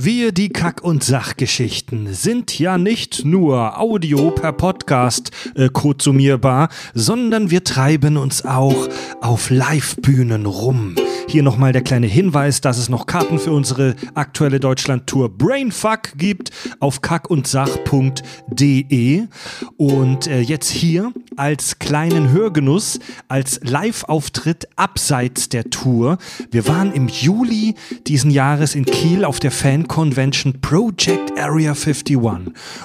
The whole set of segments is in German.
Wir, die Kack- und Sachgeschichten, sind ja nicht nur Audio per Podcast äh, konsumierbar, sondern wir treiben uns auch auf Live-Bühnen rum. Hier nochmal der kleine Hinweis, dass es noch Karten für unsere aktuelle Deutschland-Tour Brainfuck gibt auf kackundsach.de. Und äh, jetzt hier als kleinen Hörgenuss, als Live-Auftritt abseits der Tour. Wir waren im Juli diesen Jahres in Kiel auf der Fan-Convention Project Area 51.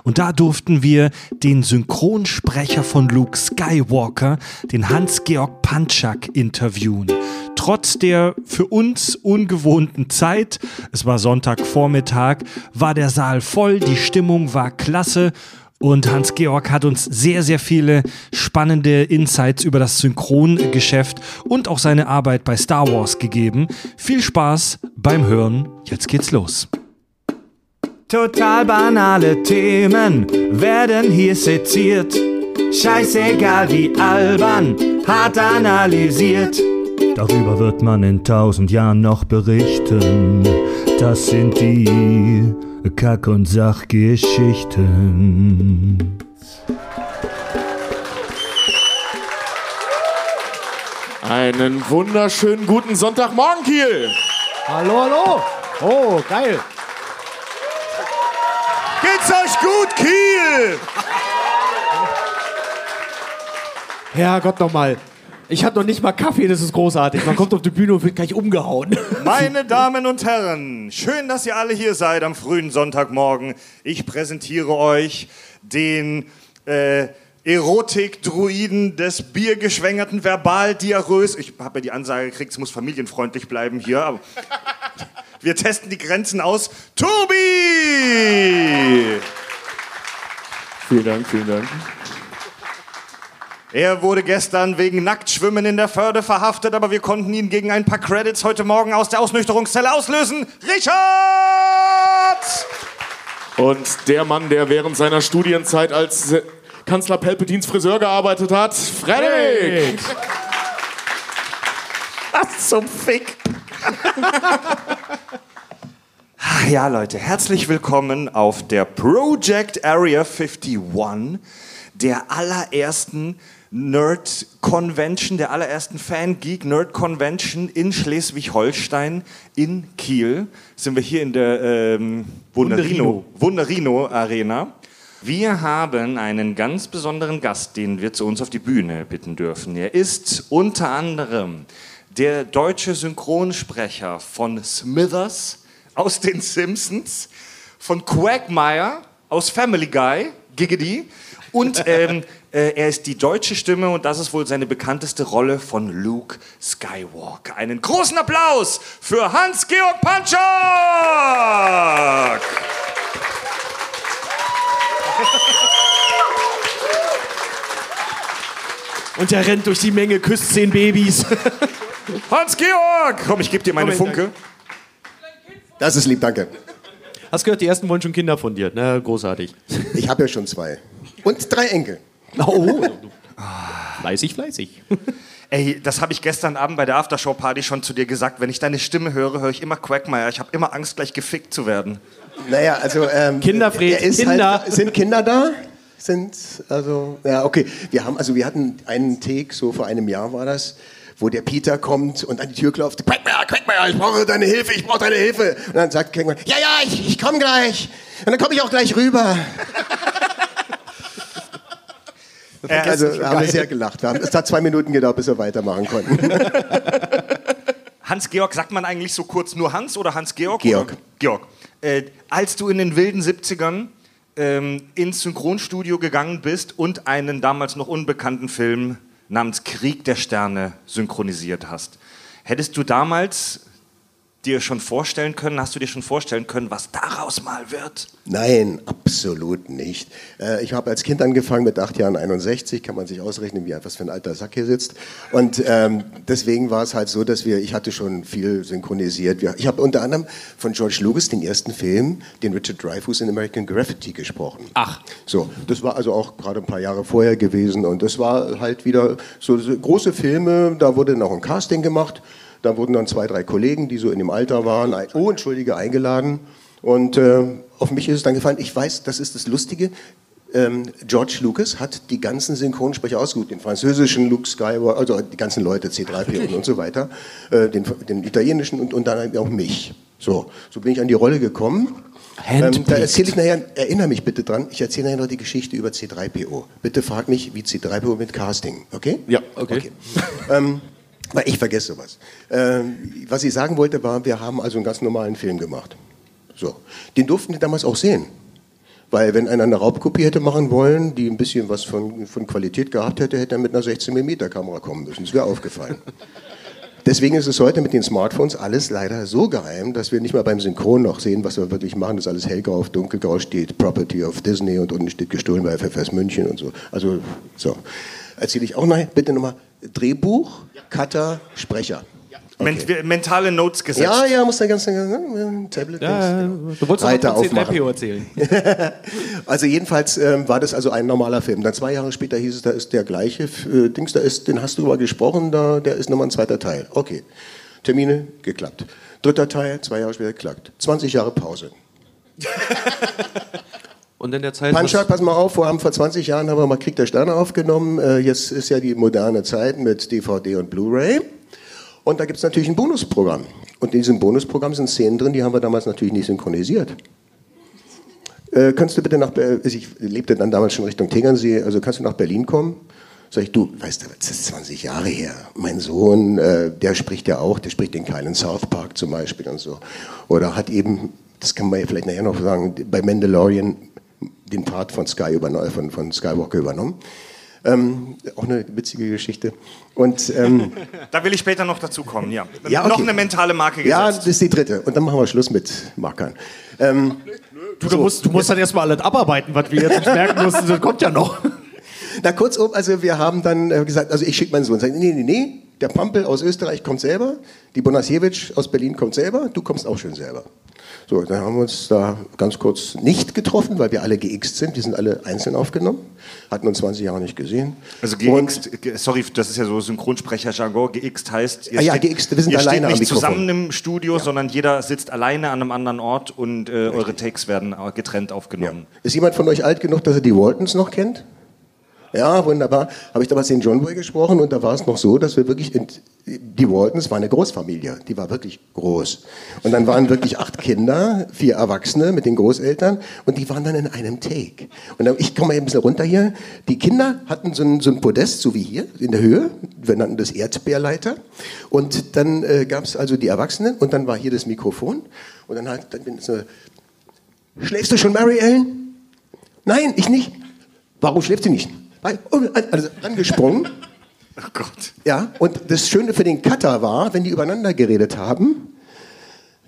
Und da durften wir den Synchronsprecher von Luke Skywalker, den Hans-Georg Panchak, interviewen. Trotz der für uns ungewohnten Zeit, es war Sonntagvormittag, war der Saal voll, die Stimmung war klasse und Hans-Georg hat uns sehr, sehr viele spannende Insights über das Synchrongeschäft und auch seine Arbeit bei Star Wars gegeben. Viel Spaß beim Hören. Jetzt geht's los. Total banale Themen werden hier seziert. Scheißegal wie albern, hart analysiert. Darüber wird man in tausend Jahren noch berichten. Das sind die Kack- und Sachgeschichten. Einen wunderschönen guten Sonntagmorgen, Kiel. Hallo, hallo. Oh, geil. Geht's euch gut, Kiel? Herrgott nochmal. Ich hatte noch nicht mal Kaffee, das ist großartig. Man kommt auf die Bühne und wird gleich umgehauen. Meine Damen und Herren, schön, dass ihr alle hier seid am frühen Sonntagmorgen. Ich präsentiere euch den äh, Erotik-Druiden des biergeschwängerten Verbal-Diarrhoes. Ich habe ja die Ansage gekriegt, es muss familienfreundlich bleiben hier. Aber wir testen die Grenzen aus. Tobi! Vielen Dank, vielen Dank. Er wurde gestern wegen Nacktschwimmen in der Förde verhaftet, aber wir konnten ihn gegen ein paar Credits heute Morgen aus der Ausnüchterungszelle auslösen. Richard! Und der Mann, der während seiner Studienzeit als Kanzler Palpatines Friseur gearbeitet hat, Frederik. Was zum Fick? Ja, Leute, herzlich willkommen auf der Project Area 51, der allerersten Nerd Convention, der allerersten Fan Geek Nerd Convention in Schleswig-Holstein in Kiel. Sind wir hier in der ähm, Wunderino, Wunderino Arena. Wir haben einen ganz besonderen Gast, den wir zu uns auf die Bühne bitten dürfen. Er ist unter anderem der deutsche Synchronsprecher von Smithers aus den Simpsons, von Quagmire aus Family Guy, Giggity, und ähm, äh, er ist die deutsche Stimme und das ist wohl seine bekannteste Rolle von Luke Skywalker. Einen großen Applaus für Hans-Georg Panchak! Und er rennt durch die Menge, küsst zehn Babys. Hans-Georg! Komm, ich gebe dir meine Funke. Das ist lieb, danke. Hast gehört, die ersten wollen schon Kinder von dir. Na, großartig. Ich habe ja schon zwei. Und drei Enkel. Oh, fleißig, fleißig. Ey, das habe ich gestern Abend bei der Aftershow-Party schon zu dir gesagt. Wenn ich deine Stimme höre, höre ich immer Quagmire. Ich habe immer Angst, gleich gefickt zu werden. Naja, also. Ähm, Kinderfred, ist Kinder. Halt, sind Kinder da? Sind, also. Ja, okay. Wir haben, also wir hatten einen Take, so vor einem Jahr war das, wo der Peter kommt und an die Tür klopft. Quagmire, Quagmire, ich brauche deine Hilfe, ich brauche deine Hilfe. Und dann sagt Quagmire, ja, ja, ich, ich komme gleich. Und dann komme ich auch gleich rüber. Er Also ist- haben wir sehr gelacht. Wir haben, es hat zwei Minuten gedauert, bis wir weitermachen konnten. Hans-Georg, sagt man eigentlich so kurz nur Hans oder Hans-Georg? Georg. Oder? Georg. Äh, als du in den wilden 70ern ähm, ins Synchronstudio gegangen bist und einen damals noch unbekannten Film namens Krieg der Sterne synchronisiert hast, hättest du damals dir schon vorstellen können, hast du dir schon vorstellen können, was daraus mal wird? Nein, absolut nicht. Äh, Ich habe als Kind angefangen mit acht Jahren 61, kann man sich ausrechnen, wie was für ein alter Sack hier sitzt. Und ähm, deswegen war es halt so, dass wir, ich hatte schon viel synchronisiert. Ich habe unter anderem von George Lucas den ersten Film, den Richard Dreyfuss in American Graffiti gesprochen. Ach. So, das war also auch gerade ein paar Jahre vorher gewesen und das war halt wieder so, so große Filme, da wurde noch ein Casting gemacht, da wurden dann zwei, drei Kollegen, die so in dem Alter waren, oh, entschuldige, eingeladen Und äh, auf mich ist es dann gefallen. Ich weiß, das ist das Lustige. Ähm, George Lucas hat die ganzen Synchronsprecher ausgesucht, den französischen Luke Skywalker, also die ganzen Leute, C3PO und so weiter, äh, den, den italienischen und, und dann auch mich. So, so bin ich an die Rolle gekommen. Ähm, da erzähle ich nachher, erinnere mich bitte dran, ich erzähle nachher noch die Geschichte über C3PO. Bitte frag mich, wie C3PO mit Casting, okay? Ja, okay. okay. ähm, ich vergesse sowas. Ähm, was ich sagen wollte war, wir haben also einen ganz normalen Film gemacht. So. Den durften die damals auch sehen. Weil wenn einer eine Raubkopie hätte machen wollen, die ein bisschen was von, von Qualität gehabt hätte, hätte er mit einer 16mm Kamera kommen müssen. Das wäre aufgefallen. Deswegen ist es heute mit den Smartphones alles leider so geheim, dass wir nicht mal beim Synchron noch sehen, was wir wirklich machen. Das ist alles hellgrau auf dunkelgrau steht, Property of Disney und unten steht gestohlen bei FFS München und so. Also, so. Erzähle ich auch noch, bitte nochmal, Drehbuch, Cutter, Sprecher. Okay. mentale Notes gesetzt. Ja, ja, muss da ganz äh, Tablet. Ja, du wolltest Weiter noch C3PO erzählen. also jedenfalls ähm, war das also ein normaler Film. Dann zwei Jahre später hieß es, da ist der gleiche äh, Dings, da ist, den hast du mal gesprochen, da, der ist nochmal ein zweiter Teil. Okay, Termine geklappt. Dritter Teil, zwei Jahre später geklappt. 20 Jahre Pause. Und in der Zeit. Panchak, pass mal auf, wir haben vor 20 Jahren haben wir mal Krieg der Sterne aufgenommen. Äh, jetzt ist ja die moderne Zeit mit DVD und Blu-ray. Und da gibt es natürlich ein Bonusprogramm. Und in diesem Bonusprogramm sind Szenen drin, die haben wir damals natürlich nicht synchronisiert. Äh, kannst du bitte nach, also ich lebte dann damals schon Richtung Tegernsee, also kannst du nach Berlin kommen? Sag ich, du, weißt du, das ist 20 Jahre her. Mein Sohn, äh, der spricht ja auch, der spricht den kleinen South Park zum Beispiel und so. Oder hat eben, das kann man ja vielleicht nachher noch sagen, bei Mandalorian den Part von, Sky übernommen, von, von Skywalker übernommen. Ähm, auch eine witzige Geschichte. Und, ähm, da will ich später noch dazu kommen, ja. ja okay. Noch eine mentale Marke gesetzt. Ja, das ist die dritte. Und dann machen wir Schluss mit Markern. Ähm, du, du, musst, du musst dann erstmal alles abarbeiten, was wir jetzt nicht merken mussten. Das kommt ja noch. Na, kurzum, also wir haben dann äh, gesagt, also ich schicke meinen Sohn. Sag, nee, nee, nee, der Pampel aus Österreich kommt selber, die Bonasiewicz aus Berlin kommt selber, du kommst auch schön selber. So, dann haben wir uns da ganz kurz nicht getroffen, weil wir alle geixt sind. Die sind alle einzeln aufgenommen, hatten uns 20 Jahre nicht gesehen. Also geixt, sorry, das ist ja so Synchronsprecher-Jargon, geixt heißt, ihr ah, ja, geixt, wir sind ihr alleine steht nicht zusammen im Studio, ja. sondern jeder sitzt alleine an einem anderen Ort und äh, eure Takes werden getrennt aufgenommen. Ja. Ist jemand von euch alt genug, dass er die Waltons noch kennt? Ja, wunderbar. Habe ich damals den John Boy gesprochen und da war es noch so, dass wir wirklich, in, die Waltons war eine Großfamilie, die war wirklich groß. Und dann waren wirklich acht Kinder, vier Erwachsene mit den Großeltern und die waren dann in einem Take. Und dann, ich komme mal ein bisschen runter hier. Die Kinder hatten so ein, so ein Podest, so wie hier, in der Höhe. Wir nannten das Erdbeerleiter. Und dann äh, gab es also die Erwachsenen und dann war hier das Mikrofon. Und dann hat, dann bin ich so, schläfst du schon, Mary Ellen? Nein, ich nicht. Warum schläft sie nicht? Also angesprungen. Oh Gott. Ja, und das Schöne für den Cutter war, wenn die übereinander geredet haben,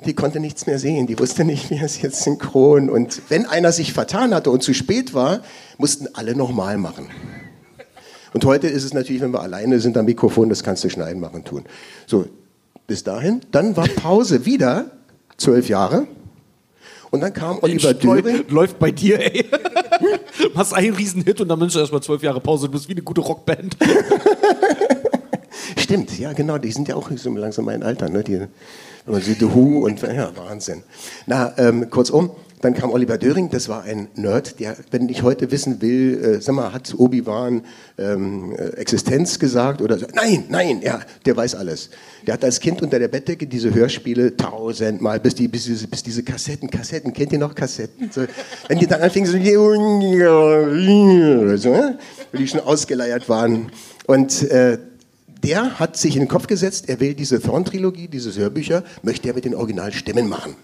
die konnte nichts mehr sehen, die wusste nicht, wie es jetzt synchron. Und wenn einer sich vertan hatte und zu spät war, mussten alle nochmal machen. Und heute ist es natürlich, wenn wir alleine sind am Mikrofon, das kannst du schneiden, machen, tun. So, bis dahin. Dann war Pause wieder, zwölf Jahre. Und dann kam Oliver Döring. Läuft bei dir, ey. Machst einen Riesenhit und dann wünschst du erstmal zwölf Jahre Pause. Du bist wie eine gute Rockband. Stimmt, ja, genau. Die sind ja auch so langsam mein Alter. Ne? Die, wenn man sieht, The Who und ja, Wahnsinn. Na, ähm, kurzum, dann kam Oliver Döring, das war ein Nerd, der, wenn ich heute wissen will, äh, sag mal, hat Obi-Wan ähm, äh, Existenz gesagt oder so? Nein, nein, ja, der weiß alles. Der hat als Kind unter der Bettdecke diese Hörspiele tausendmal, bis, die, bis, diese, bis diese Kassetten, Kassetten, kennt ihr noch Kassetten? So, wenn die dann anfingen, so, so ne? die schon ausgeleiert waren. Und äh, der hat sich in den Kopf gesetzt, er will diese Thorn-Trilogie, diese Hörbücher, möchte er mit den Originalstimmen machen.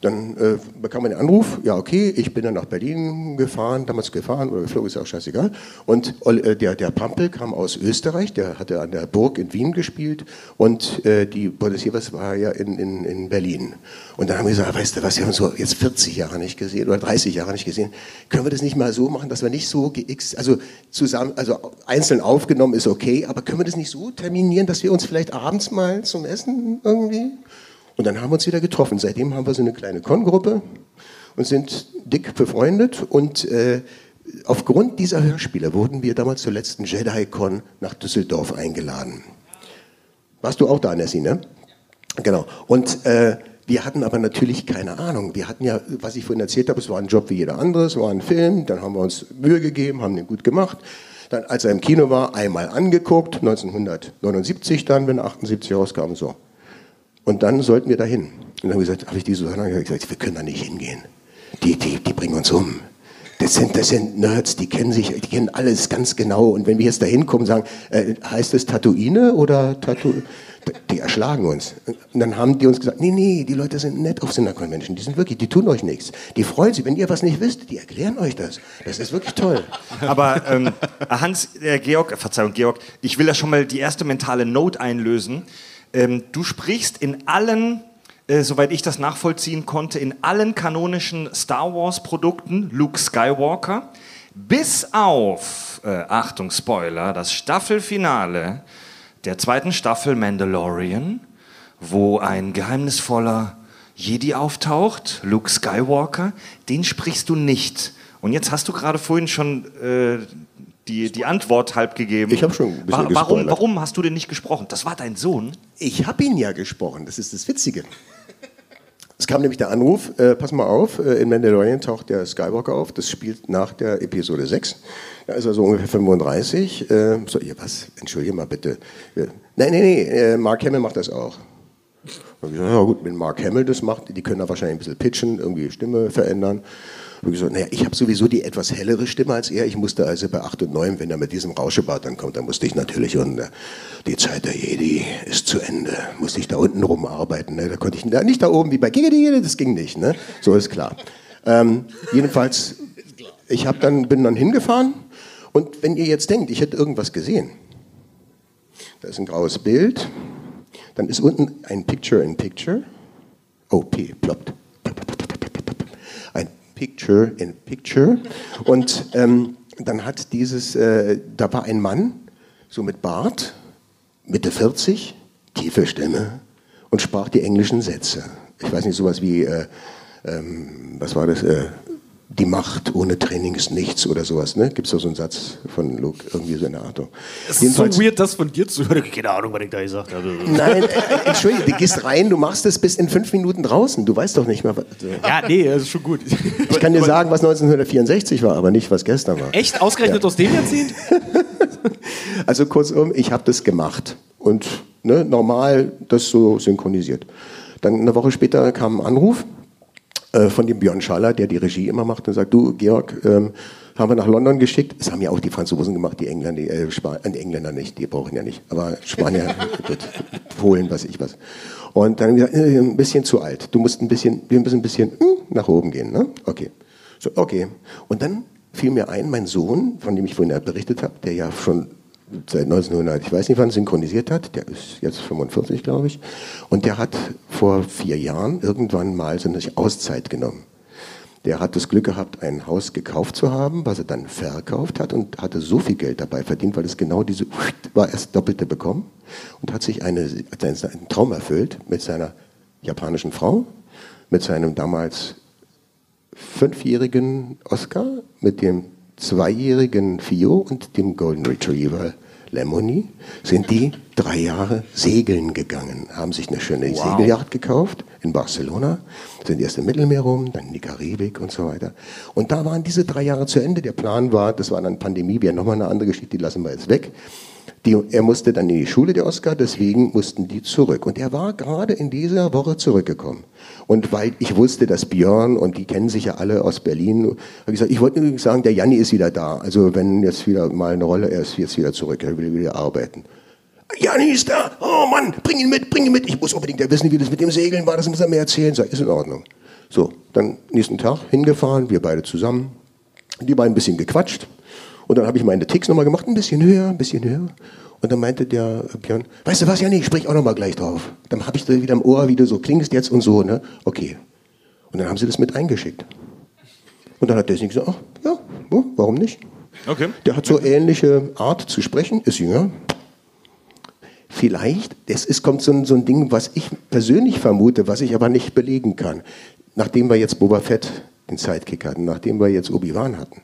Dann äh, bekam man den Anruf, ja okay, ich bin dann nach Berlin gefahren, damals gefahren oder geflogen, ist auch scheißegal. Und äh, der, der Pampel kam aus Österreich, der hatte an der Burg in Wien gespielt und äh, die Bundesjährs war ja in, in, in Berlin. Und dann haben wir gesagt, weißt du was, wir haben so jetzt 40 Jahre nicht gesehen oder 30 Jahre nicht gesehen, können wir das nicht mal so machen, dass wir nicht so geixt, also zusammen, also einzeln aufgenommen ist okay, aber können wir das nicht so terminieren, dass wir uns vielleicht abends mal zum Essen irgendwie und dann haben wir uns wieder getroffen. Seitdem haben wir so eine kleine Con-Gruppe und sind dick befreundet. Und äh, aufgrund dieser Hörspiele wurden wir damals zur letzten Jedi-Con nach Düsseldorf eingeladen. Warst du auch da, Nessie, ne? Genau. Und äh, Wir hatten aber natürlich keine Ahnung. Wir hatten ja, was ich vorhin erzählt habe, es war ein Job wie jeder andere, es war ein Film, dann haben wir uns Mühe gegeben, haben den gut gemacht. Dann, als er im Kino war, einmal angeguckt, 1979 dann, wenn er 78 rauskam, so. Und dann sollten wir dahin. Und dann habe ich gesagt, habe ich die Susanne gesagt, wir können da nicht hingehen. Die, die, die bringen uns um. Das sind, das sind Nerds, die kennen sich, die kennen alles ganz genau. Und wenn wir jetzt da hinkommen sagen, äh, heißt es Tatooine oder Tattoo? Die erschlagen uns. Und dann haben die uns gesagt, nee, nee, die Leute sind nett auf Cinder Convention. Die sind wirklich, die tun euch nichts. Die freuen sich, wenn ihr was nicht wisst, die erklären euch das. Das ist wirklich toll. Aber ähm, Hans, äh, Georg, Verzeihung, Georg, ich will da schon mal die erste mentale Note einlösen. Ähm, du sprichst in allen, äh, soweit ich das nachvollziehen konnte, in allen kanonischen Star Wars-Produkten Luke Skywalker, bis auf, äh, Achtung, Spoiler, das Staffelfinale der zweiten Staffel Mandalorian, wo ein geheimnisvoller Jedi auftaucht, Luke Skywalker, den sprichst du nicht. Und jetzt hast du gerade vorhin schon äh, die, die Antwort halb gegeben. Ich habe schon ein bisschen Wa- warum, warum hast du denn nicht gesprochen? Das war dein Sohn. Ich habe ihn ja gesprochen, das ist das Witzige. Es kam nämlich der Anruf, äh, pass mal auf, äh, in Mandalorian taucht der Skywalker auf, das spielt nach der Episode 6. Da ist er so ungefähr 35. Äh, so, ihr was? Entschuldige mal bitte. Äh, nein, nein, nee, äh, Mark Hamill macht das auch. Und ich gesagt, ja gut, wenn Mark Hamill das macht, die können da wahrscheinlich ein bisschen pitchen, irgendwie Stimme verändern. Und ich naja, ich habe sowieso die etwas hellere Stimme als er. Ich musste also bei 8 und 9, wenn er mit diesem Rauschebart dann kommt, dann musste ich natürlich, und äh, die Zeit der Jedi ist zu Ende, musste ich da unten rumarbeiten. Ne? Da konnte ich nicht da oben wie bei Giggity, das ging nicht. Ne? So ist klar. Ähm, jedenfalls, ich hab dann, bin dann hingefahren und wenn ihr jetzt denkt, ich hätte irgendwas gesehen, da ist ein graues Bild, dann ist unten ein Picture in Picture. Oh, P, ploppt. Picture in Picture. Und ähm, dann hat dieses, äh, da war ein Mann, so mit Bart, Mitte 40, tiefe Stimme und sprach die englischen Sätze. Ich weiß nicht, sowas wie, äh, ähm, was war das? Äh, die Macht ohne Training ist nichts oder sowas. Ne? Gibt es da so einen Satz von Luke, irgendwie so in der Art. Es ist so weird, das von dir zu hören. Keine Ahnung, was ich da gesagt habe. Nein, äh, Entschuldige, du gehst rein, du machst es bis in fünf Minuten draußen. Du weißt doch nicht mehr, was. Ja, nee, das ist schon gut. Ich kann dir sagen, was 1964 war, aber nicht, was gestern war. Echt? Ausgerechnet aus dem Jahrzehnt? Also kurzum, ich habe das gemacht und ne, normal das so synchronisiert. Dann eine Woche später kam ein Anruf äh, von dem Björn Schaller, der die Regie immer macht und sagt, du Georg, ähm, haben wir nach London geschickt. Das haben ja auch die Franzosen gemacht, die Engländer, die, äh, Span äh, die Engländer nicht, die brauchen ja nicht, aber Spanier, Polen, weiß ich was. Und dann haben wir gesagt, äh, ein bisschen zu alt. Du musst ein bisschen, wir müssen ein bisschen hm, nach oben gehen, ne? Okay. So, okay. Und dann fiel mir ein, mein Sohn, von dem ich vorhin ja berichtet habe, der ja schon seit 1900, ich weiß nicht wann, synchronisiert hat, der ist jetzt 45, glaube ich, und der hat vor vier Jahren irgendwann mal so eine Auszeit genommen. Der hat das Glück gehabt, ein Haus gekauft zu haben, was er dann verkauft hat und hatte so viel Geld dabei verdient, weil es genau diese war erst doppelte bekommen und hat sich eine, einen Traum erfüllt mit seiner japanischen Frau, mit seinem damals fünfjährigen Oscar, mit dem zweijährigen Fio und dem Golden Retriever Lemony sind die drei Jahre segeln gegangen, haben sich eine schöne Segelyacht gekauft in Barcelona, sind erst im Mittelmeer rum, dann in die Karibik und so weiter. Und da waren diese drei Jahre zu Ende. Der Plan war, das war dann Pandemie, wäre nochmal eine andere Geschichte, die lassen wir jetzt weg. Die, er musste dann in die Schule, der Oscar, deswegen mussten die zurück. Und er war gerade in dieser Woche zurückgekommen. Und weil ich wusste, dass Björn, und die kennen sich ja alle aus Berlin, habe ich gesagt, ich wollte übrigens sagen, der Janni ist wieder da. Also wenn jetzt wieder mal eine Rolle, er ist jetzt wieder zurück, er will wieder arbeiten. Janni ist da, oh Mann, bring ihn mit, bring ihn mit. Ich muss unbedingt wissen, wie das mit dem Segeln war, das muss er mir erzählen. Sag, ist in Ordnung. So, dann nächsten Tag hingefahren, wir beide zusammen. Die beiden ein bisschen gequatscht. Und dann habe ich meine Ticks nochmal gemacht, ein bisschen höher, ein bisschen höher. Und dann meinte der Björn, weißt du was, Janni, ich sprich auch nochmal gleich drauf. Dann habe ich da wieder im Ohr, wie du so klingst jetzt und so, ne? Okay. Und dann haben sie das mit eingeschickt. Und dann hat der sich gesagt, ach, ja, warum nicht? Okay. Der hat so ähnliche Art zu sprechen, ist jünger. Vielleicht, es ist, kommt so ein, so ein Ding, was ich persönlich vermute, was ich aber nicht belegen kann. Nachdem wir jetzt Boba Fett den Sidekick hatten, nachdem wir jetzt Obi-Wan hatten,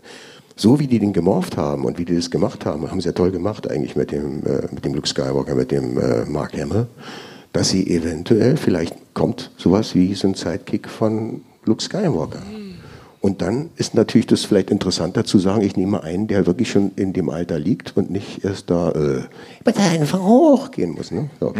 so wie die den gemorpht haben und wie die das gemacht haben, haben sie ja toll gemacht eigentlich mit dem, äh, mit dem Luke Skywalker, mit dem äh, Mark Hamill. dass sie eventuell, vielleicht kommt sowas wie so ein Sidekick von Luke Skywalker. Und dann ist natürlich das vielleicht interessanter zu sagen, ich nehme einen, der wirklich schon in dem Alter liegt und nicht erst da äh, mit einfach hochgehen muss. Ne? So.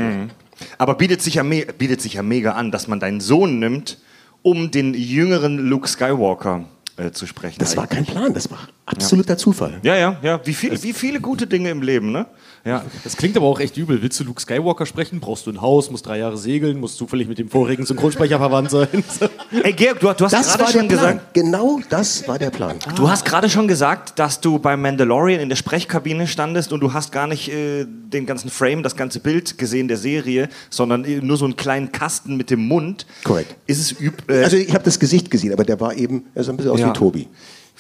Aber bietet sich, ja bietet sich ja mega an, dass man deinen Sohn nimmt, um den jüngeren Luke Skywalker äh, zu sprechen. Das war kein Plan, das war absoluter Zufall. ja, ja, ja. Wie, viel, wie viele gute Dinge im Leben, ne? Ja. Das klingt aber auch echt übel. Willst du Luke Skywalker sprechen? Brauchst du ein Haus, musst drei Jahre segeln, musst zufällig mit dem vorigen Synchronsprecher verwandt sein. Ey, Georg, du, du hast Das gerade schon gesagt, Genau das war der Plan. Du hast gerade schon gesagt, dass du beim Mandalorian in der Sprechkabine standest und du hast gar nicht äh, den ganzen Frame, das ganze Bild gesehen der Serie, sondern äh, nur so einen kleinen Kasten mit dem Mund. Korrekt. Ist es üb äh, Also ich habe das Gesicht gesehen, aber der war eben, er sah ein bisschen aus Ja. wie Tobi.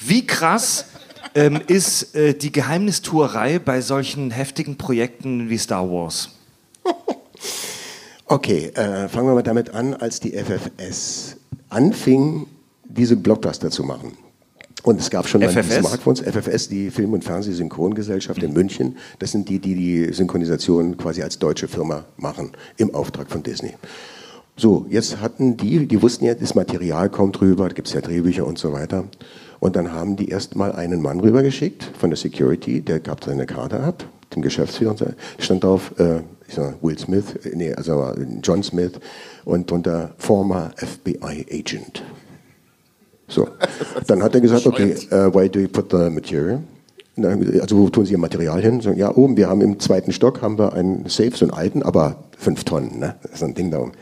Wie krass ähm, ist äh, die Geheimnistuerei bei solchen heftigen Projekten wie Star Wars? Okay, äh, fangen wir mal damit an, als die FFS anfing, diese Blockbuster zu machen. Und es gab schon FFS? Smartphones, FFS, die Film- und Fernsehsynchrongesellschaft in München. Das sind die, die die Synchronisation quasi als deutsche Firma machen, im Auftrag von Disney. So, jetzt hatten die, die wussten ja, das Material kommt rüber, da gibt es ja Drehbücher und so weiter. Und dann haben die erstmal einen Mann rübergeschickt von der Security, der gab seine Karte ab, dem Geschäftsführer, und stand drauf, äh, ich sag Will Smith, äh, nee, also John Smith und drunter Former FBI Agent. So, dann hat er gesagt, okay, uh, why do you put the material? Also wo tun Sie Ihr Material hin? So, ja, oben, wir haben im zweiten Stock haben wir einen Safe, so einen alten, aber fünf Tonnen, ne? Das ist ein Ding da oben.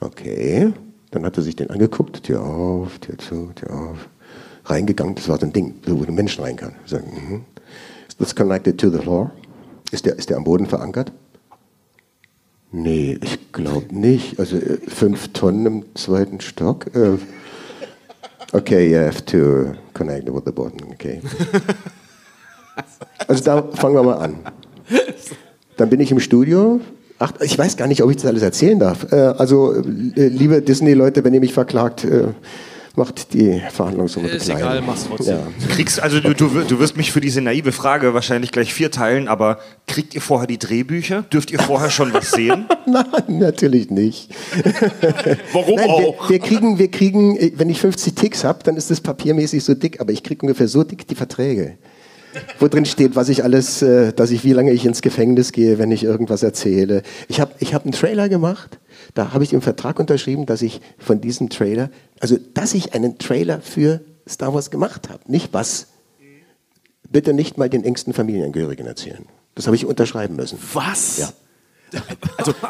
Okay, dann hat er sich den angeguckt, Tür auf, Tür zu, Tür auf, reingegangen, das war so ein Ding, so, wo ein Mensch rein kann. So, mhm. Ist das connected to the floor? Ist der, ist der am Boden verankert? Nee, ich glaube nicht. Also äh, fünf Tonnen im zweiten Stock. Äh, okay, you have to connect with the button. Okay. Also da fangen wir mal an. Dann bin ich im Studio. Ach, ich weiß gar nicht, ob ich das alles erzählen darf. Äh, also, liebe Disney-Leute, wenn ihr mich verklagt, macht die Verhandlungsrunde Ist klein. egal, mach's trotzdem. Ja. Kriegst, also du, du, du wirst mich für diese naive Frage wahrscheinlich gleich vierteilen, aber kriegt ihr vorher die Drehbücher? Dürft ihr vorher schon was sehen? Nein, natürlich nicht. Warum Nein, auch? wir, wir kriegen, wir kriegen, wenn ich 50 Ticks habe, dann ist das papiermäßig so dick, aber ich kriege ungefähr so dick die Verträge. Wo drin steht, was ich alles, äh, dass ich, wie lange ich ins Gefängnis gehe, wenn ich irgendwas erzähle. Ich habe ich hab einen Trailer gemacht, da habe ich im Vertrag unterschrieben, dass ich von diesem Trailer, also dass ich einen Trailer für Star Wars gemacht habe. Nicht was. Bitte nicht mal den engsten Familienangehörigen erzählen. Das habe ich unterschreiben müssen. Was? Ja.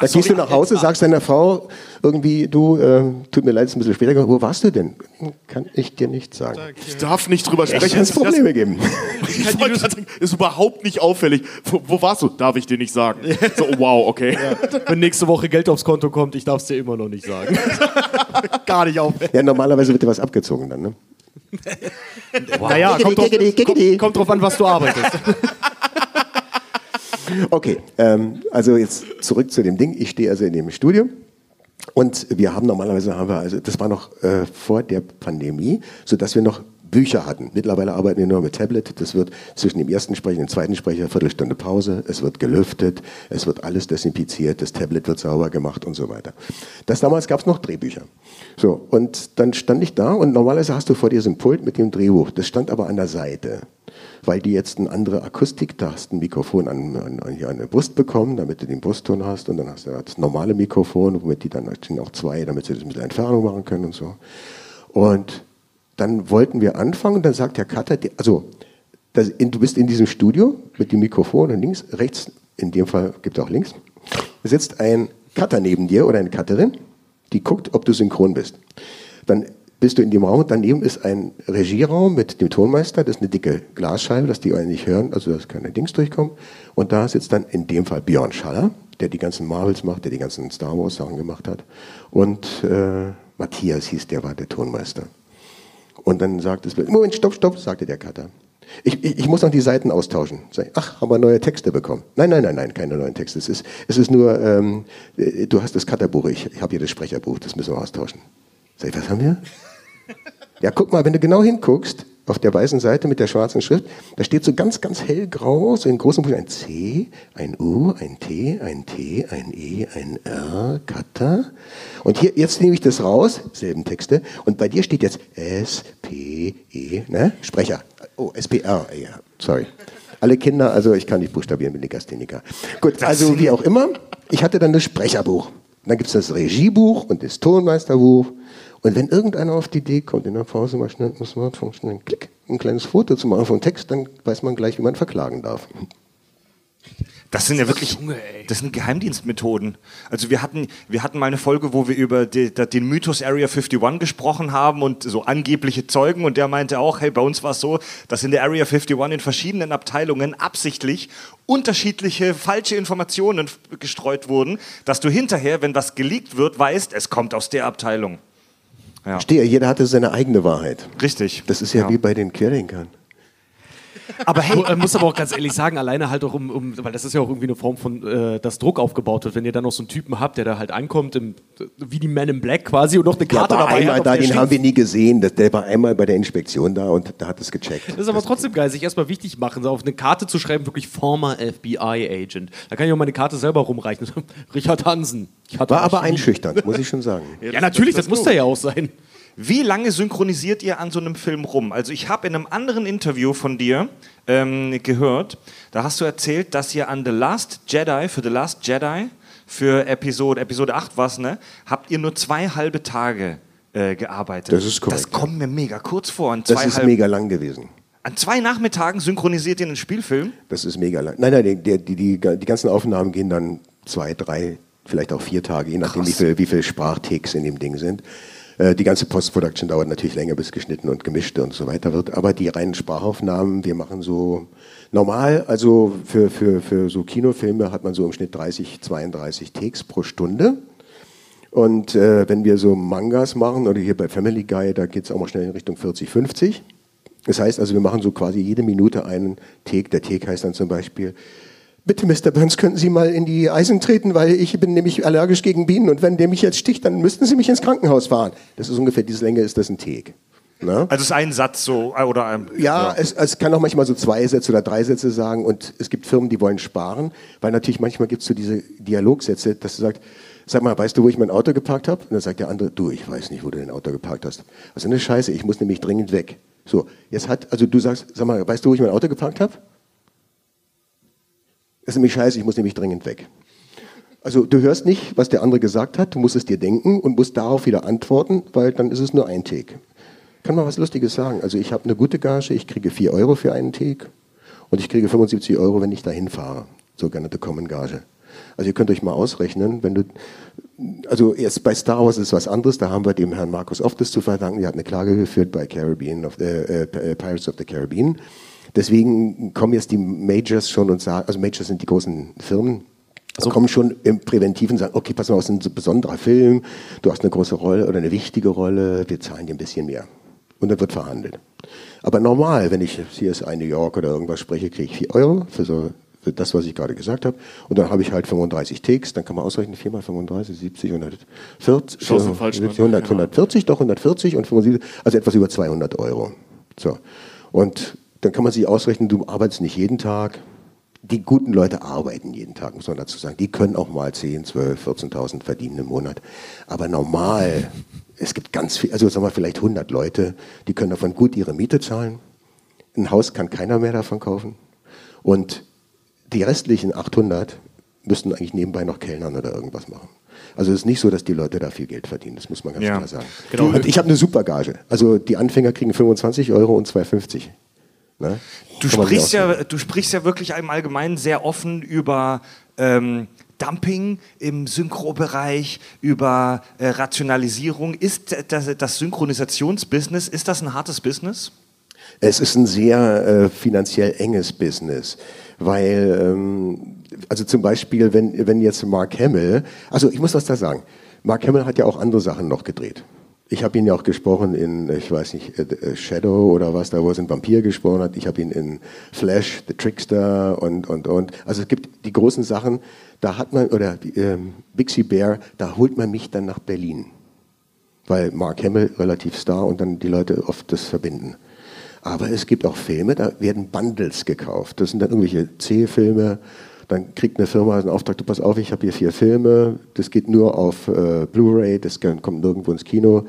Da gehst du nach Hause, sagst deiner Frau irgendwie, du, äh, tut mir leid, es ist ein bisschen später geworden. Wo warst du denn? Kann ich dir nicht sagen. Ich darf nicht drüber Ich sprechen. kann es Probleme geben. Ich wollte sagen, ist überhaupt nicht auffällig. Wo, wo warst du? Darf ich dir nicht sagen. So, wow, okay. Wenn nächste Woche Geld aufs Konto kommt, ich darf es dir immer noch nicht sagen. Gar nicht auf. Ja, normalerweise wird dir was abgezogen dann, ne? Naja, kommt, kommt, kommt drauf an, was du arbeitest. Okay, ähm, also jetzt zurück zu dem Ding. Ich stehe also in dem Studio und wir haben normalerweise haben wir also das war noch äh, vor der Pandemie, so dass wir noch Bücher hatten. Mittlerweile arbeiten wir nur mit Tablet. Das wird zwischen dem ersten Sprecher und dem zweiten Sprecher Viertelstunde Pause. Es wird gelüftet, es wird alles desinfiziert, das Tablet wird sauber gemacht und so weiter. Das damals gab es noch Drehbücher. So und dann stand ich da und normalerweise hast du vor dir so ein Pult mit dem Drehbuch. Das stand aber an der Seite weil die jetzt eine andere Akustik, da hast ein Mikrofon an, an, an, an der Brust bekommen, damit du den Brustton hast und dann hast du das normale Mikrofon, womit die dann stehen auch zwei, damit sie das mit Entfernung machen können und so. Und dann wollten wir anfangen und dann sagt der Cutter, also das, in, du bist in diesem Studio mit dem Mikrofon und links, rechts, in dem Fall gibt es auch links, sitzt ein Cutter neben dir oder eine Cutterin, die guckt, ob du synchron bist. Dann bist du in dem Raum, daneben ist ein Regieraum mit dem Tonmeister, das ist eine dicke Glasscheibe, dass die einen nicht hören, also dass keine Dings durchkommen. Und da sitzt dann in dem Fall Björn Schaller, der die ganzen Marvels macht, der die ganzen Star Wars Sachen gemacht hat. Und äh, Matthias hieß, der war der Tonmeister. Und dann sagt es, Moment, stopp, stopp, sagte der Cutter. Ich, ich, ich muss noch die Seiten austauschen. Ach, haben wir neue Texte bekommen? Nein, nein, nein, nein, keine neuen Texte. Es ist, es ist nur, ähm, äh, du hast das Cutterbuch, ich, ich habe hier das Sprecherbuch, das müssen wir austauschen. Sag ich, was haben wir? Ja, guck mal, wenn du genau hinguckst, auf der weißen Seite mit der schwarzen Schrift, da steht so ganz, ganz hellgrau, so in großen Buchstaben ein C, ein U, ein T, ein T, ein E, ein R, Kata. Und hier, jetzt nehme ich das raus, selben Texte, und bei dir steht jetzt S, P, E, ne? Sprecher. Oh, S, P, R, ja, sorry. Alle Kinder, also ich kann nicht buchstabieren, bin Legastheniker. Gut, also wie auch immer, ich hatte dann das Sprecherbuch. Dann gibt es das Regiebuch und das Tonmeisterbuch. Und wenn irgendeiner auf die Idee kommt, in der Pause mal schnell ein Smartphone, schnell einen Klick, ein kleines Foto zu machen von Text, dann weiß man gleich, wie man verklagen darf. Das sind ja wirklich, das sind Geheimdienstmethoden. Also wir hatten, wir hatten mal eine Folge, wo wir über die, den Mythos Area 51 gesprochen haben und so angebliche Zeugen und der meinte auch, hey, bei uns war es so, dass in der Area 51 in verschiedenen Abteilungen absichtlich unterschiedliche falsche Informationen gestreut wurden, dass du hinterher, wenn was geleakt wird, weißt, es kommt aus der Abteilung. Ja. Stehe, jeder hatte seine eigene Wahrheit. Richtig. Das ist ja, ja. wie bei den Querdenkern. Aber hey, ich muss aber auch ganz ehrlich sagen, alleine halt auch um, um weil das ist ja auch irgendwie eine Form von, äh, dass Druck aufgebaut wird, wenn ihr dann noch so einen Typen habt, der da halt ankommt, im, wie die Men in Black quasi und noch eine Karte ja, dabei einmal hat. Da, den haben wir nie gesehen. Der war einmal bei der Inspektion da und da hat es gecheckt. Das ist aber das trotzdem geil, sich erstmal wichtig machen, so auf eine Karte zu schreiben, wirklich former FBI-Agent. Da kann ich auch meine Karte selber rumreichen. Richard Hansen. War aber einschüchternd, muss ich schon sagen. Ja, natürlich, das, das, das muss da ja auch sein. Wie lange synchronisiert ihr an so einem Film rum? Also ich habe in einem anderen Interview von dir ähm, gehört, da hast du erzählt, dass ihr an The Last Jedi, für The Last Jedi, für Episode, Episode 8 was, ne, habt ihr nur zwei halbe Tage äh, gearbeitet. Das ist korrekt. Das kommt mir mega kurz vor. An das ist mega lang gewesen. An zwei Nachmittagen synchronisiert ihr einen Spielfilm? Das ist mega lang. Nein, nein, die, die, die, die ganzen Aufnahmen gehen dann zwei, drei, vielleicht auch vier Tage, je nachdem, wie viel, wie viel Sprachtakes in dem Ding sind. Äh, die ganze Post-Production dauert natürlich länger, bis geschnitten und gemischt und so weiter wird. Aber die reinen Sprachaufnahmen, wir machen so normal, also für, für, für so Kinofilme hat man so im Schnitt 30, 32 Takes pro Stunde. Und äh, wenn wir so Mangas machen, oder hier bei Family Guy, da geht es auch mal schnell in Richtung 40, 50. Das heißt also, wir machen so quasi jede Minute einen Take. Der Take heißt dann zum Beispiel, Bitte, Mr. Burns, könnten Sie mal in die Eisen treten, weil ich bin nämlich allergisch gegen Bienen und wenn der mich jetzt sticht, dann müssten Sie mich ins Krankenhaus fahren. Das ist ungefähr diese Länge, ist das ein Take. Na? Also es ist ein Satz so äh, oder ein, ja, ja. Es, es, kann auch manchmal so zwei Sätze oder drei Sätze sagen und es gibt Firmen, die wollen sparen, weil natürlich manchmal gibt es so diese Dialogsätze, dass du sagst, sag mal, weißt du, wo ich mein Auto geparkt habe? Und dann sagt der andere, du, ich weiß nicht, wo du dein Auto geparkt hast. Also eine Scheiße, ich muss nämlich dringend weg. So, jetzt hat, also du sagst, sag mal, weißt du, wo ich mein Auto geparkt habe? Ist nämlich scheiße, ich muss nämlich dringend weg. Also du hörst nicht, was der andere gesagt hat, du musst es dir denken und musst darauf wieder antworten, weil dann ist es nur ein Take. Kann man was Lustiges sagen. Also ich habe eine gute Gage, ich kriege 4 Euro für einen Take und ich kriege 75 Euro, wenn ich dahin fahre. Sogenannte Common Gage. Also ihr könnt euch mal ausrechnen, wenn du, also jetzt bei Star Wars ist was anderes, da haben wir dem Herrn Markus Oft das zu verdanken, der hat eine Klage geführt bei Caribbean of äh, äh Pirates of the Caribbean Deswegen kommen jetzt die Majors schon und sagen, also Majors sind die großen Firmen, so. kommen schon im Präventiven und sagen, okay, pass mal, das ist ein besonderer Film, du hast eine große Rolle oder eine wichtige Rolle, wir zahlen dir ein bisschen mehr. Und dann wird verhandelt. Aber normal, wenn ich CSI New York oder irgendwas spreche, kriege ich 4 Euro für so für das, was ich gerade gesagt habe. Und dann habe ich halt 35 Takes, dann kann man ausrechnen, 4 mal 35, 70, 140, 100, 140, doch 140 und 75, also etwas über 200 Euro. So. Und dann kann man sich ausrechnen, du arbeitest nicht jeden Tag. Die guten Leute arbeiten jeden Tag, muss man dazu sagen. Die können auch mal 10, 12, 14.000 verdienen im Monat. Aber normal, es gibt ganz viel, also sagen wir vielleicht 100 Leute, die können davon gut ihre Miete zahlen. Ein Haus kann keiner mehr davon kaufen. Und die restlichen 800 müssten eigentlich nebenbei noch Kellnern oder irgendwas machen. Also es ist nicht so, dass die Leute da viel Geld verdienen, das muss man ganz ja. klar sagen. Genau. Und ich habe eine super Gage. Also die Anfänger kriegen 25 Euro und 2,50. Ne? Du, sprichst ja, du sprichst ja wirklich im Allgemeinen sehr offen über ähm, Dumping im Synchrobereich, über äh, Rationalisierung. Ist das, das Synchronisationsbusiness, ist das ein hartes Business? Es ist ein sehr äh, finanziell enges Business, weil, ähm, also zum Beispiel, wenn, wenn jetzt Mark Hamill, also ich muss was da sagen, Mark Hamill hat ja auch andere Sachen noch gedreht. Ich habe ihn ja auch gesprochen in, ich weiß nicht, äh, äh, Shadow oder was, da wo es ein Vampir gesprochen hat. Ich habe ihn in Flash, The Trickster und, und, und. Also es gibt die großen Sachen, da hat man, oder ähm, Bixie Bear, da holt man mich dann nach Berlin. Weil Mark Hamill relativ star und dann die Leute oft das verbinden. Aber es gibt auch Filme, da werden Bundles gekauft. Das sind dann irgendwelche C-Filme. Dann kriegt eine Firma einen Auftrag, du pass auf, ich habe hier vier Filme, das geht nur auf äh, Blu-ray, das kommt nirgendwo ins Kino,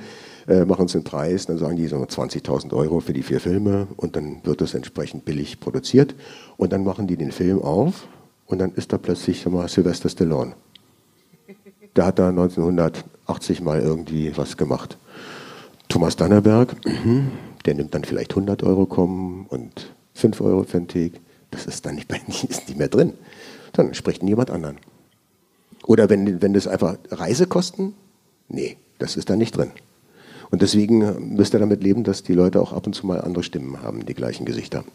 äh, machen uns den Preis, dann sagen die so 20.000 Euro für die vier Filme und dann wird das entsprechend billig produziert und dann machen die den Film auf und dann ist da plötzlich mal, Sylvester Stallone. Der hat da 1980 mal irgendwie was gemacht. Thomas Dannerberg, mhm, der nimmt dann vielleicht 100 Euro kommen und 5 Euro für einen Take. Das ist dann nicht, ist nicht mehr drin. Dann spricht jemand anderen. Oder wenn, wenn das einfach Reisekosten, nee, das ist da nicht drin. Und deswegen müsst ihr damit leben, dass die Leute auch ab und zu mal andere Stimmen haben, die gleichen Gesichter.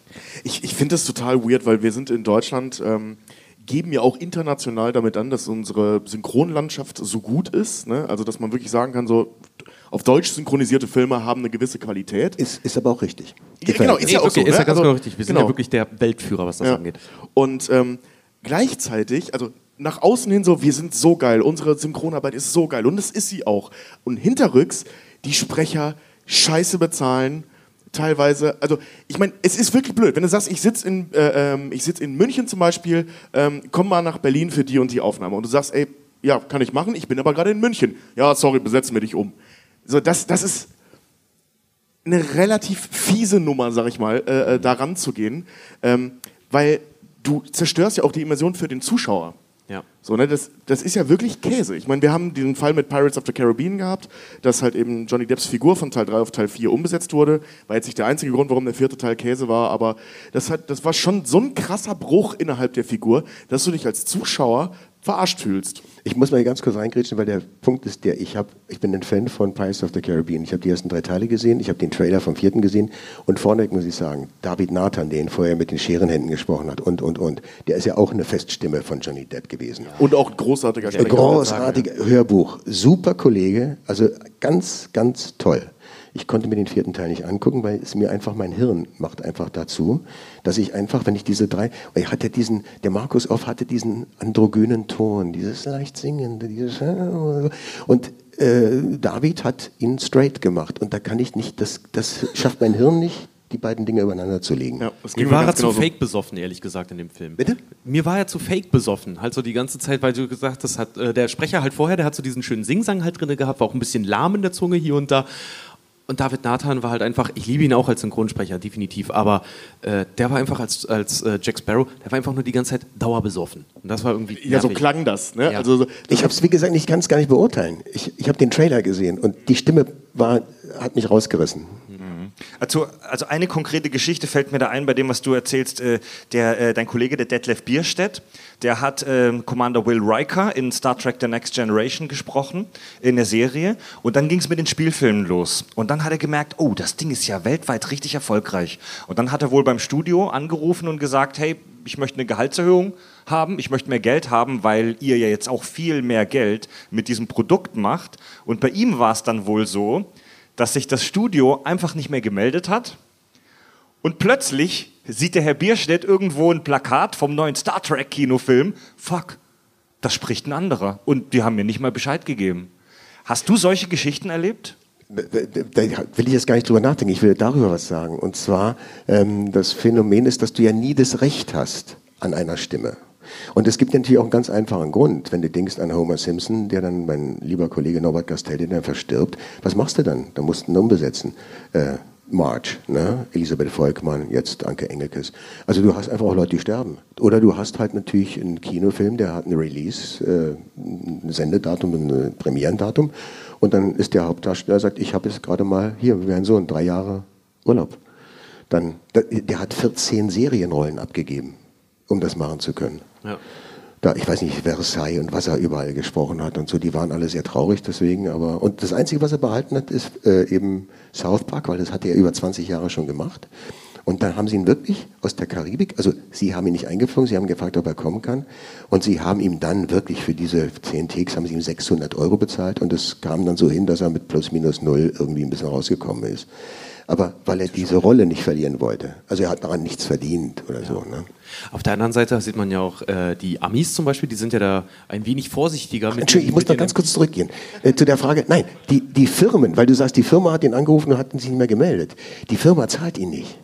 Ich, ich finde das total weird, weil wir sind in Deutschland, ähm, geben ja auch international damit an, dass unsere Synchronlandschaft so gut ist. Ne? Also, dass man wirklich sagen kann, so auf Deutsch synchronisierte Filme haben eine gewisse Qualität. Ist, ist aber auch richtig. Ja, genau, ist ja auch okay, so. Ist ne? ja ganz Also, genau richtig. Wir sind genau. ja wirklich der Weltführer, was das Ja. angeht. Und ähm, gleichzeitig, also nach außen hin so, wir sind so geil, unsere Synchronarbeit ist so geil und das ist sie auch. Und hinterrücks, die Sprecher scheiße bezahlen, teilweise, also ich meine, es ist wirklich blöd, wenn du sagst, ich sitze in, äh, ähm, sitz in München zum Beispiel, ähm, komm mal nach Berlin für die und die Aufnahme und du sagst, ey, ja, kann ich machen, ich bin aber gerade in München. Ja, sorry, besetzen wir dich um. So, das, das ist eine relativ fiese Nummer, sag ich mal, äh, äh, da ranzugehen, ähm, weil du zerstörst ja auch die Immersion für den Zuschauer. Ja. So, ne, das, das ist ja wirklich Käse. Ich meine, wir haben diesen Fall mit Pirates of the Caribbean gehabt, dass halt eben Johnny Depps Figur von Teil 3 auf Teil 4 umbesetzt wurde. War jetzt nicht der einzige Grund, warum der vierte Teil Käse war, aber das, hat, das war schon so ein krasser Bruch innerhalb der Figur, dass du dich als Zuschauer verarscht fühlst. Ich muss mal hier ganz kurz reingrätschen, weil der Punkt ist der, ich, hab, ich bin ein Fan von Pirates of the Caribbean. Ich habe die ersten drei Teile gesehen, ich habe den Trailer vom vierten gesehen und vorneweg muss ich sagen, David Nathan, den vorher mit den Scherenhänden gesprochen hat und, und, und, der ist ja auch eine Feststimme von Johnny Depp gewesen. Und auch ein großartiger Ein Sprecher. großartiger Hörbuch, super Kollege, also ganz, ganz toll. Ich konnte mir den vierten Teil nicht angucken, weil es mir einfach mein Hirn macht einfach dazu, dass ich einfach, wenn ich diese drei, weil ich hatte diesen, der Markus Off hatte diesen androgynen Ton, dieses leicht singende, dieses und äh, David hat ihn straight gemacht und da kann ich nicht, das, das schafft mein Hirn nicht, die beiden Dinge übereinander zu legen. Ja, Mir war er zu genauso. fake besoffen, ehrlich gesagt, in dem Film. Bitte? Mir war er zu fake besoffen. Halt so die ganze Zeit, weil du gesagt hast, hat, äh, der Sprecher halt vorher, der hat so diesen schönen Singsang halt drin gehabt, war auch ein bisschen lahm in der Zunge hier und da. Und David Nathan war halt einfach, ich liebe ihn auch als Synchronsprecher, definitiv, aber äh, der war einfach als, als äh, Jack Sparrow, der war einfach nur die ganze Zeit dauerbesoffen. Und das war irgendwie. Ja, so nervig. klang das. Ne? Ja. Also, so- Ich habe es, wie gesagt, ich kann es gar nicht beurteilen. Ich, ich habe den Trailer gesehen und die Stimme war, hat mich rausgerissen. Also, also eine konkrete Geschichte fällt mir da ein bei dem, was du erzählst. Äh, der, äh, dein Kollege, der Detlef Bierstedt, der hat ähm, Commander Will Riker in Star Trek The Next Generation gesprochen, in der Serie. Und dann ging es mit den Spielfilmen los. Und dann hat er gemerkt, oh, das Ding ist ja weltweit richtig erfolgreich. Und dann hat er wohl beim Studio angerufen und gesagt, hey, ich möchte eine Gehaltserhöhung haben, ich möchte mehr Geld haben, weil ihr ja jetzt auch viel mehr Geld mit diesem Produkt macht. Und bei ihm war es dann wohl so, dass sich das Studio einfach nicht mehr gemeldet hat. Und plötzlich sieht der Herr Bierstedt irgendwo ein Plakat vom neuen Star Trek Kinofilm. Fuck, das spricht ein anderer. Und die haben mir nicht mal Bescheid gegeben. Hast du solche Geschichten erlebt? Da will ich jetzt gar nicht drüber nachdenken, ich will darüber was sagen. Und zwar, ähm, das Phänomen ist, dass du ja nie das Recht hast an einer Stimme. Und es gibt natürlich auch einen ganz einfachen Grund. Wenn du denkst an Homer Simpson, der dann, mein lieber Kollege Norbert Gastel, der dann verstirbt, was machst du dann? Da musst du ihn umbesetzen. Äh, Marge, ne? Elisabeth Volkmann, jetzt Anke Engelkes. Also du hast einfach auch Leute, die sterben. Oder du hast halt natürlich einen Kinofilm, der hat eine Release, äh, ein Sendedatum, ein Premierendatum. Und dann ist der Hauptdarsteller, sagt, ich habe jetzt gerade mal, hier, wir werden so in drei Jahre Urlaub. Dann, der hat 14 Serienrollen abgegeben, um das machen zu können. Ja. Da, ich weiß nicht, Versailles und was er überall gesprochen hat und so, die waren alle sehr traurig deswegen, aber, und das Einzige, was er behalten hat, ist äh, eben South Park, weil das hat er über 20 Jahre schon gemacht. Und dann haben sie ihn wirklich aus der Karibik, also sie haben ihn nicht eingeflogen, sie haben gefragt, ob er kommen kann. Und sie haben ihm dann wirklich für diese 10 Takes haben sie ihm 600 Euro bezahlt und es kam dann so hin, dass er mit plus minus null irgendwie ein bisschen rausgekommen ist. Aber weil er diese Rolle nicht verlieren wollte. Also er hat daran nichts verdient oder so. Ne? Auf der anderen Seite sieht man ja auch äh, die Amis zum Beispiel, die sind ja da ein wenig vorsichtiger mit Entschuldigung, ich muss den- ganz kurz zurückgehen äh, zu der Frage. Nein, die, die Firmen, weil du sagst, die Firma hat ihn angerufen und hat ihn sich nicht mehr gemeldet. Die Firma zahlt ihn nicht.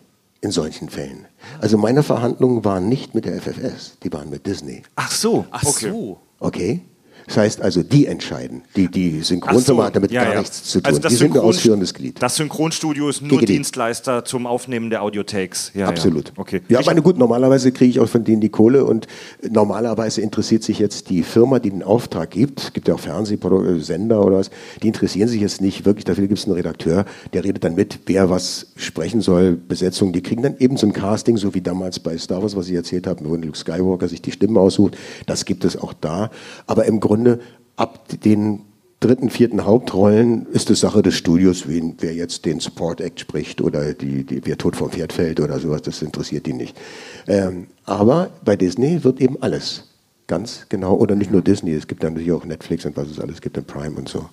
In solchen Fällen. Also meine Verhandlungen waren nicht mit der FFS, die waren mit Disney. Ach so. Ach so. Okay? Das heißt also, die entscheiden. Die, die Synchronfirma hat damit ja, gar ja. nichts zu tun. Also das die sind Synchron- ausführendes Glied. Das Synchronstudio ist nur GGD. Dienstleister zum Aufnehmen der Audiotakes. Ja, Absolut. Ja. Okay. Ja, aber gut, normalerweise kriege ich auch von denen die Kohle und normalerweise interessiert sich jetzt die Firma, die den Auftrag gibt, es gibt ja auch Fernsehsender oder was, die interessieren sich jetzt nicht wirklich, dafür gibt es einen Redakteur, der redet dann mit, wer was sprechen soll, Besetzung, die kriegen dann eben so ein Casting, so wie damals bei Star Wars, was ich erzählt habe, wo Luke Skywalker sich die Stimmen aussucht, das gibt es auch da, aber im Grunde ab den dritten, vierten Hauptrollen ist es Sache des Studios, wen, wer jetzt den Support Act spricht oder die, die, wer tot vom Pferd fällt oder sowas, das interessiert die nicht. Ähm, aber bei Disney wird eben alles ganz genau, oder nicht nur Disney, es gibt natürlich auch Netflix und was es alles gibt, und Prime und so.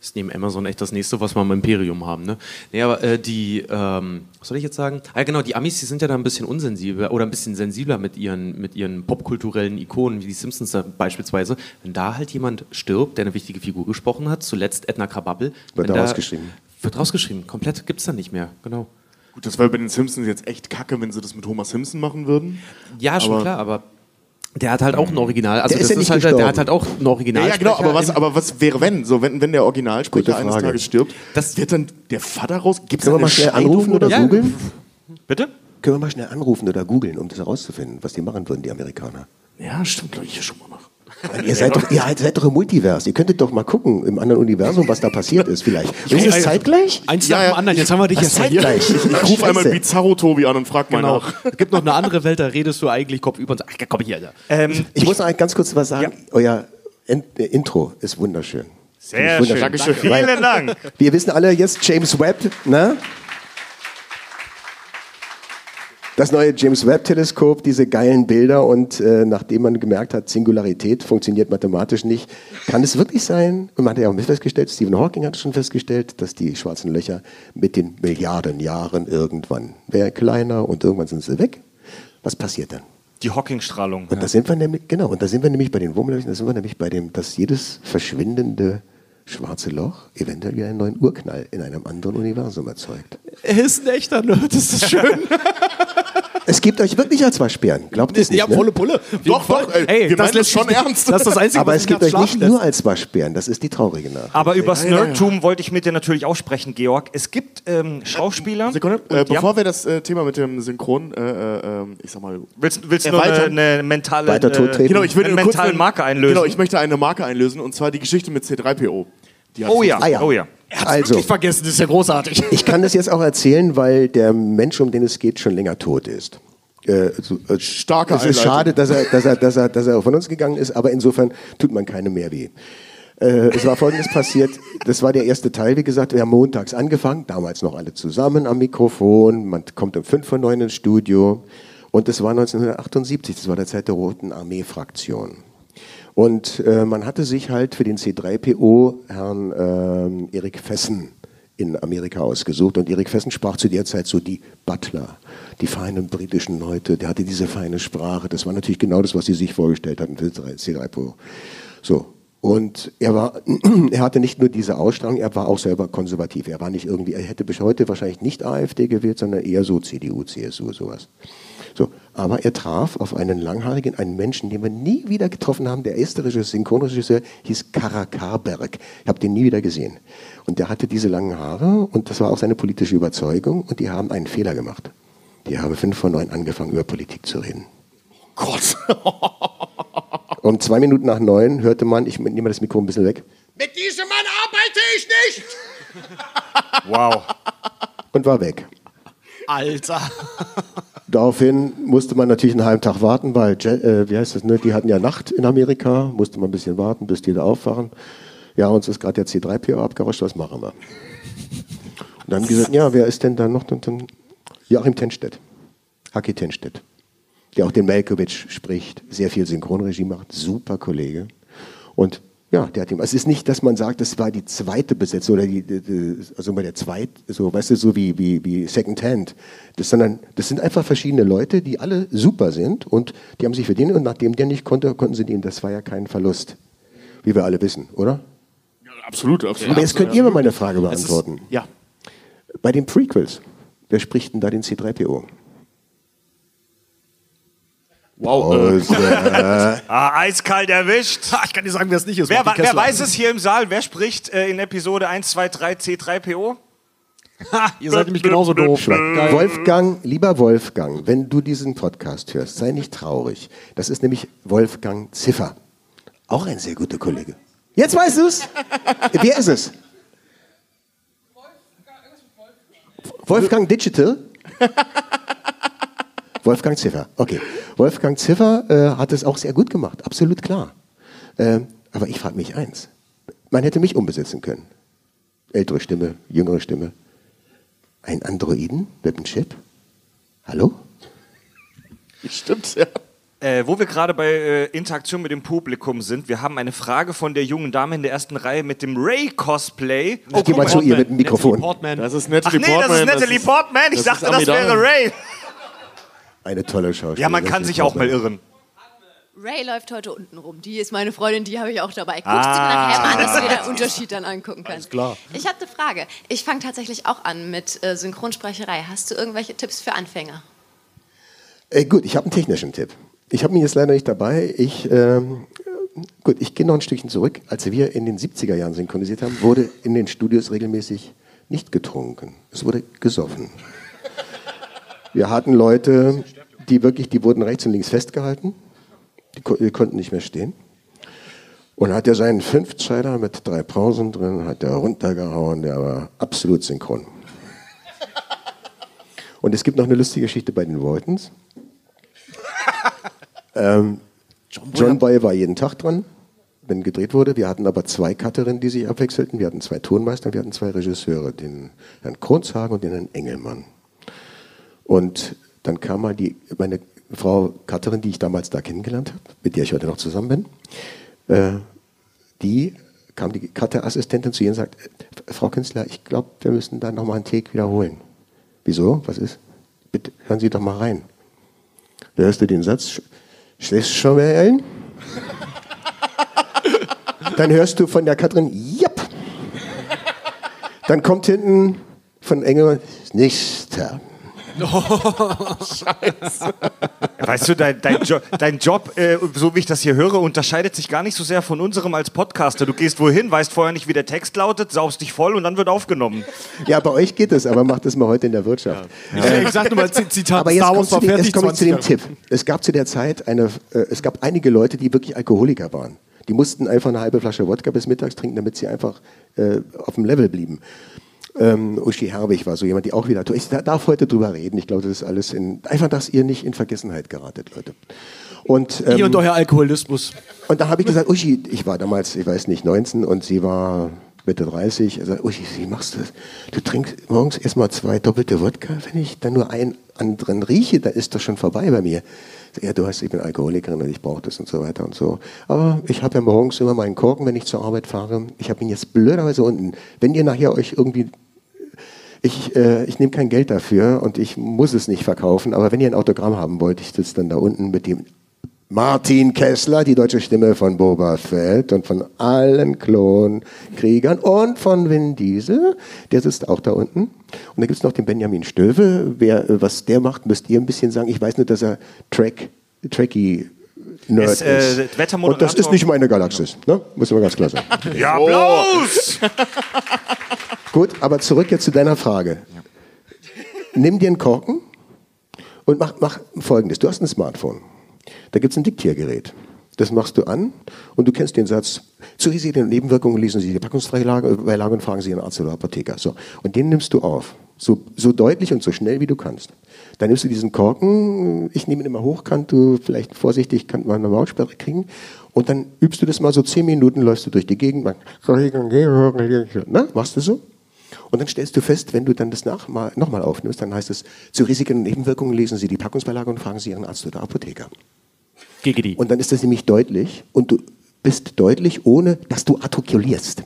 Ist neben Amazon echt das nächste, was wir im Imperium haben, ne? Nee, aber äh, die, ähm, was soll ich jetzt sagen? Ah, genau, die Amis, die sind ja da ein bisschen unsensibler oder ein bisschen sensibler mit ihren, mit ihren popkulturellen Ikonen, wie die Simpsons da beispielsweise. Wenn da halt jemand stirbt, der eine wichtige Figur gesprochen hat, zuletzt Edna Krabappel. Wird da da- rausgeschrieben. Wird rausgeschrieben, komplett gibt's dann nicht mehr, genau. Gut, das wäre bei den Simpsons jetzt echt kacke, wenn sie das mit Homer Simpson machen würden. Ja, schon Aber- klar, aber der hat halt auch ein Original. Also Der ist das ja nicht halt, der hat halt auch ein Original. Ja, ja, genau, aber was, aber was wäre, wenn? So, wenn, wenn der Originalsprecher eines. Tages stirbt, Das- wird dann der Vater raus? Gibt es Können wir mal schnell anrufen oder Ja. googeln? Bitte? Können wir mal schnell anrufen oder googeln, um das herauszufinden, was die machen würden, die Amerikaner? Ja, stimmt, glaube ich hier schon mal. Ihr seid, doch, ihr seid doch im Multiverse. Ihr könntet doch mal gucken im anderen Universum, was da passiert ist, vielleicht. Ist es zeitgleich? Eins Ja, nach dem ja. anderen, jetzt haben wir dich erst hier. zeitgleich? Ich, Ich rufe einmal Bizarro Tobi an und frag mal Genau. nach. Es gibt noch eine andere Welt, da redest du eigentlich kopfüber und sagst, ach, komm hier, Alter. Ähm, Ich muss noch ganz kurz was sagen. Euer In äh, Intro ist wunderschön. sehr Wunderschön. schön. Dankeschön. Vielen Dank. Wir wissen alle jetzt James Webb, ne? Das neue James Webb-Teleskop, diese geilen Bilder und äh, nachdem man gemerkt hat, Singularität funktioniert mathematisch nicht, kann es wirklich sein, und man hat ja auch mit festgestellt, Stephen Hawking hat schon festgestellt, dass die schwarzen Löcher mit den Milliarden Jahren irgendwann werden kleiner und irgendwann sind sie weg. Was passiert dann? Die Hawking-Strahlung. Und da sind wir nämlich, genau, und da sind wir nämlich bei den Wurmlöchern, da sind wir nämlich bei dem, dass jedes verschwindende schwarze Loch eventuell wieder einen neuen Urknall in einem anderen Universum erzeugt. Er ist ein echter Nerd, das ist schön. Es gibt euch wirklich als Waschbären, glaubt es nicht, ja, ne? volle Pulle. Doch, doch, ey, wir meinen das schon ernst. Das ist das Einzige, Aber was es gibt euch nicht lässt. nur als Waschbären, das ist die traurige Nachricht. Aber ja, ja. Nerdtum wollte ich mit dir natürlich auch sprechen, Georg. Es gibt ähm, Schauspieler. Sekunde, Und- äh, ja? bevor wir das äh, Thema mit dem Synchron, äh, äh, ähm, ich sag mal, Willst, willst du nur eine, erweitern? eine mentale, Weiter treten. Genau, ich will einen kurz mentalen eine- Marke einlösen? Genau, ich möchte eine Marke einlösen und zwar die Geschichte mit C3PO. Die hat oh ja, Ah ja. oh ja. Also, Wirklich vergessen, das ist ja großartig. ich kann das jetzt auch erzählen, weil der Mensch, um den es geht, schon länger tot ist. Äh, so, äh, Starke Es ist Einleitung. schade, dass er, dass, er, dass, er, dass er von uns gegangen ist, aber insofern tut man keine mehr weh. Äh, es war Folgendes passiert, das war der erste Teil, wie gesagt, wir haben montags angefangen, damals noch alle zusammen am Mikrofon, man kommt um 5 vor 9 ins Studio und das war 1978, das war der Zeit der Roten Armee-Fraktion. Und äh, man hatte sich halt für den C3PO Herrn ähm, Erik Fessen in Amerika ausgesucht. Und Erik Fessen sprach zu der Zeit so die Butler, die feinen britischen Leute. Der hatte diese feine Sprache. Das war natürlich genau das, was sie sich vorgestellt hatten für C3PO. So. Und er war, er hatte nicht nur diese Ausstrahlung, er war auch selber konservativ. Er war nicht irgendwie, er hätte bis heute wahrscheinlich nicht AfD gewählt, sondern eher so CDU, CSU, sowas. So, aber er traf auf einen langhaarigen, einen Menschen, den wir nie wieder getroffen haben. Der Regisseur, Synchronregisseur hieß Karakarberg. Ich habe den nie wieder gesehen. Und der hatte diese langen Haare und das war auch seine politische Überzeugung. Und die haben einen Fehler gemacht. Die haben fünf vor neun angefangen, über Politik zu reden. Gott. Um zwei Minuten nach neun hörte man, ich nehme mal das Mikro ein bisschen weg, mit diesem Mann arbeite ich nicht! Wow. und war weg. Alter. Daraufhin musste man natürlich einen halben Tag warten, weil, äh, wie heißt das, ne? die hatten ja Nacht in Amerika, musste man ein bisschen warten, bis die da aufwachen. Ja, uns ist gerade der C3PO abgerauscht, was machen wir? Und dann haben die gesagt, ja, wer ist denn da noch? Und dann Joachim Tenstedt, Haki Tenstedt, der auch den Malkovich spricht, sehr viel Synchronregie macht, super Kollege. Und ja, der hat ihm, es ist nicht, dass man sagt, das war die zweite Besetzung oder die, die, also bei der zweit, so, weißt du, so wie, wie, wie Second Hand, das, sondern das sind einfach verschiedene Leute, die alle super sind und die haben sich für den und nachdem der nicht konnte, konnten sie den, das war ja kein Verlust, wie wir alle wissen, oder? Absolut, absolut. Aber jetzt könnt ihr mir meine Frage Es ist- beantworten. Ja. Bei den Prequels, wer spricht denn da den C3PO? Wow. Und, äh, Ah, eiskalt erwischt. ich kann dir sagen, wer es nicht ist. Wer, wer weiß es hier im Saal? Wer spricht äh, in Episode 1, 2, 3 C3PO? Ihr seid nämlich genauso doof. Wolfgang, lieber Wolfgang, wenn du diesen Podcast hörst, sei nicht traurig. Das ist nämlich Wolfgang Ziffer. Auch ein sehr guter Kollege. Jetzt weißt du es. Wer ist es? Wolfgang Digital? Wolfgang Ziffer. Okay. Wolfgang Ziffer äh, hat es auch sehr gut gemacht, absolut klar. Ähm, aber ich frage mich eins. Man hätte mich umbesetzen können. Ältere Stimme, jüngere Stimme. Ein Androiden mit einem Chip? Hallo? Stimmt, ja. Äh, wo wir gerade bei äh, Interaktion mit dem Publikum sind, wir haben eine Frage von der jungen Dame in der ersten Reihe mit dem Ray-Cosplay. Ich geh mal zu ihr mit dem Mikrofon. Portman. Das ist Ach Natalie nee, das Portman. ist Natalie Portman. Ich das dachte, das wäre. Ray. Eine tolle Schauspielerin. Ja, man kann sich auch mal irren. Ray läuft heute unten rum. Die ist meine Freundin, die habe ich auch dabei. Guckst Ah. du nachher mal an, dass du dir den Unterschied dann angucken kannst. klar. Ich habe eine Frage. Ich fange tatsächlich auch an mit äh, Synchronsprecherei. Hast du irgendwelche Tipps für Anfänger? Äh, gut, ich habe einen technischen Tipp. Ich habe ihn jetzt leider nicht dabei. Ich, ähm, gut, ich gehe noch ein Stückchen zurück. Als wir in den 70er Jahren synchronisiert haben, wurde in den Studios regelmäßig nicht getrunken. Es wurde gesoffen. Wir hatten Leute, die wirklich, die wurden rechts und links festgehalten. Die, die konnten nicht mehr stehen. Und hat er seinen Fünfzeiler mit drei Pausen drin, hat er runtergehauen, der war absolut synchron. Und es gibt noch eine lustige Geschichte bei den Waltons. ähm, John Boy war jeden Tag dran, wenn gedreht wurde. Wir hatten aber zwei Cutterinnen, die sich abwechselten. Wir hatten zwei Tonmeister wir hatten zwei Regisseure, den Herrn Kronzhagen und den Herrn Engelmann. Und dann kam mal die, meine Frau Cutterin, die ich damals da kennengelernt habe, mit der ich heute noch zusammen bin, äh, die kam die Cutter-Assistentin zu ihr und sagt, "Äh, Frau Künstler, ich glaube, wir müssen da nochmal einen Take wiederholen. Wieso? Was ist? Bitte hören Sie doch mal rein. Da hörst du den Satz, schläfst schon mal ein? Dann hörst du von der Katrin, japp. Dann kommt hinten von Engel, nächster. Weißt du, dein, dein, jo dein Job, äh, so wie ich das hier höre, unterscheidet sich gar nicht so sehr von unserem als Podcaster. Du gehst wohin, weißt vorher nicht, wie der Text lautet, saust dich voll und dann wird aufgenommen. Ja, bei euch geht es, aber macht das mal heute in der Wirtschaft. Ich, ich sag nur mal Zitat, Aber jetzt Star komme Wars ich, zu war dem- fertig. jetzt komme ich zu dem 20 Tipp. Es gab zu der Zeit eine, äh, es gab einige Leute, die wirklich Alkoholiker waren. Die mussten einfach eine halbe Flasche Wodka bis mittags trinken, damit sie einfach äh, auf dem Level blieben. Ähm, Uschi Herbig war so jemand, die auch wieder. Ich da- darf heute drüber reden. Ich glaube, das ist alles in. Einfach, dass ihr nicht in Vergessenheit geratet, Leute. Und, Ihr ähm, und euer Alkoholismus. und da habe ich gesagt, Uschi, ich war damals, ich weiß nicht, 19 und sie war Mitte 30. Also, Uschi, wie machst du das? Du trinkst morgens erstmal zwei doppelte Wodka. Wenn ich dann nur einen anderen rieche, dann ist das schon vorbei bei mir. Ich sag, Ja, du weißt, ich bin Alkoholikerin und ich brauche das und so weiter und so. Aber ich habe ja morgens immer meinen Korken, wenn ich zur Arbeit fahre. Ich habe ihn jetzt blöderweise unten. Wenn ihr nachher euch irgendwie ich, äh, ich nehme kein Geld dafür und ich muss es nicht verkaufen, aber wenn ihr ein Autogramm haben wollt, ich sitze dann da unten mit dem Martin Kessler, die deutsche Stimme von Boba Fett und von allen Klonkriegern und von Vin Diesel, der sitzt auch da unten. Und da gibt es noch den Benjamin Stöve. Wer, äh, was der macht, müsst ihr ein bisschen sagen. Ich weiß nur, dass er Track, Tracky Nerd Ist, äh, ist. Wettermoderator- Und das ist nicht meine Galaxis, ne? muss man ganz klar sagen. Ja, Applaus! Gut, aber zurück jetzt zu deiner Frage. Nimm dir einen Korken und mach, mach folgendes. Du hast ein Smartphone. Da gibt es ein Diktiergerät. Das machst du an und du kennst den Satz, zu Risiken und Nebenwirkungen lesen Sie die Packungsbeilage Beilage und fragen Sie Ihren Arzt oder Apotheker. So. Und den nimmst du auf. So, so deutlich und so schnell wie du kannst. Dann nimmst du diesen Korken, ich nehme ihn immer hochkant, du vielleicht vorsichtig, kann man eine Mautsperre kriegen. Und dann übst du das mal so zehn Minuten, läufst du durch die Gegend, mach- ne? machst du so. Und dann stellst du fest, wenn du dann das nochmal aufnimmst, dann heißt es, zu Risiken und Nebenwirkungen lesen Sie die Packungsbeilage und fragen Sie Ihren Arzt oder Apotheker. Gigi. Und dann ist das nämlich deutlich und du bist deutlich, ohne dass du artikulierst.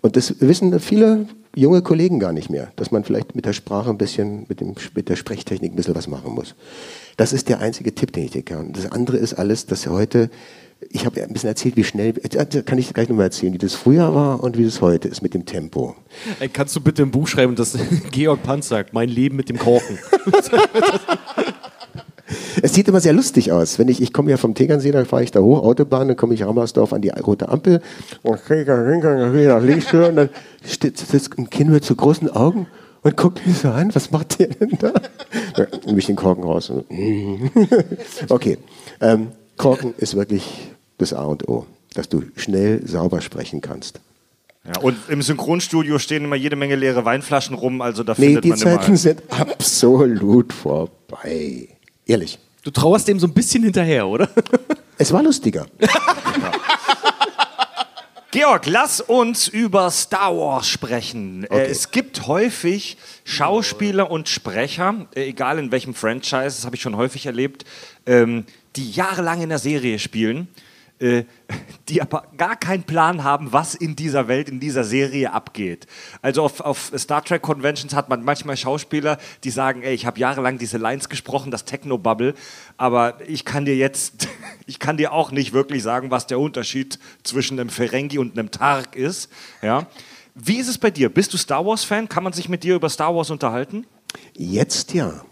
Und das wissen viele junge Kollegen gar nicht mehr, dass man vielleicht mit der Sprache ein bisschen, mit, dem, mit der Sprechtechnik ein bisschen was machen muss. Das ist der einzige Tipp, den ich dir kann. Das andere ist alles, dass heute, ich habe ein bisschen erzählt, wie schnell, da kann ich gleich nochmal erzählen, wie das früher war und wie das heute ist mit dem Tempo. Ey, kannst du bitte im Buch schreiben, dass Georg Panz sagt, mein Leben mit dem Korken. Es sieht immer sehr lustig aus. Wenn ich, ich komme ja vom Tegernsee, dann fahre ich da hoch, Autobahn, dann komme ich Rammersdorf an die rote Ampel und gehe nach links und dann sitzt ein Kind mit so großen Augen und guckt mich so an, was macht der denn da? Ja, nehme ich den Korken raus. und- okay, ähm, Korken ist wirklich das A und O, dass du schnell sauber sprechen kannst. Ja, und im Synchronstudio stehen immer jede Menge leere Weinflaschen rum, also da Nee, findet die man immer. Zeiten sind absolut vorbei. Ehrlich. Du trauerst dem so ein bisschen hinterher, oder? Es war lustiger. Georg, lass uns über Star Wars sprechen. Äh, es gibt häufig Schauspieler und Sprecher, äh, egal in welchem Franchise, das habe ich schon häufig erlebt, ähm, die jahrelang in der Serie spielen, die aber gar keinen Plan haben, was in dieser Welt, in dieser Serie abgeht. Also auf, auf Star Trek Conventions hat man manchmal Schauspieler, die sagen, ey, ich habe jahrelang diese Lines gesprochen, das Techno-Bubble, aber ich kann dir jetzt, ich kann dir auch nicht wirklich sagen, was der Unterschied zwischen einem Ferengi und einem Targ ist. Ja? Wie ist es bei dir? Bist du Star Wars-Fan? Kann man sich mit dir über Star Wars unterhalten? Jetzt ja.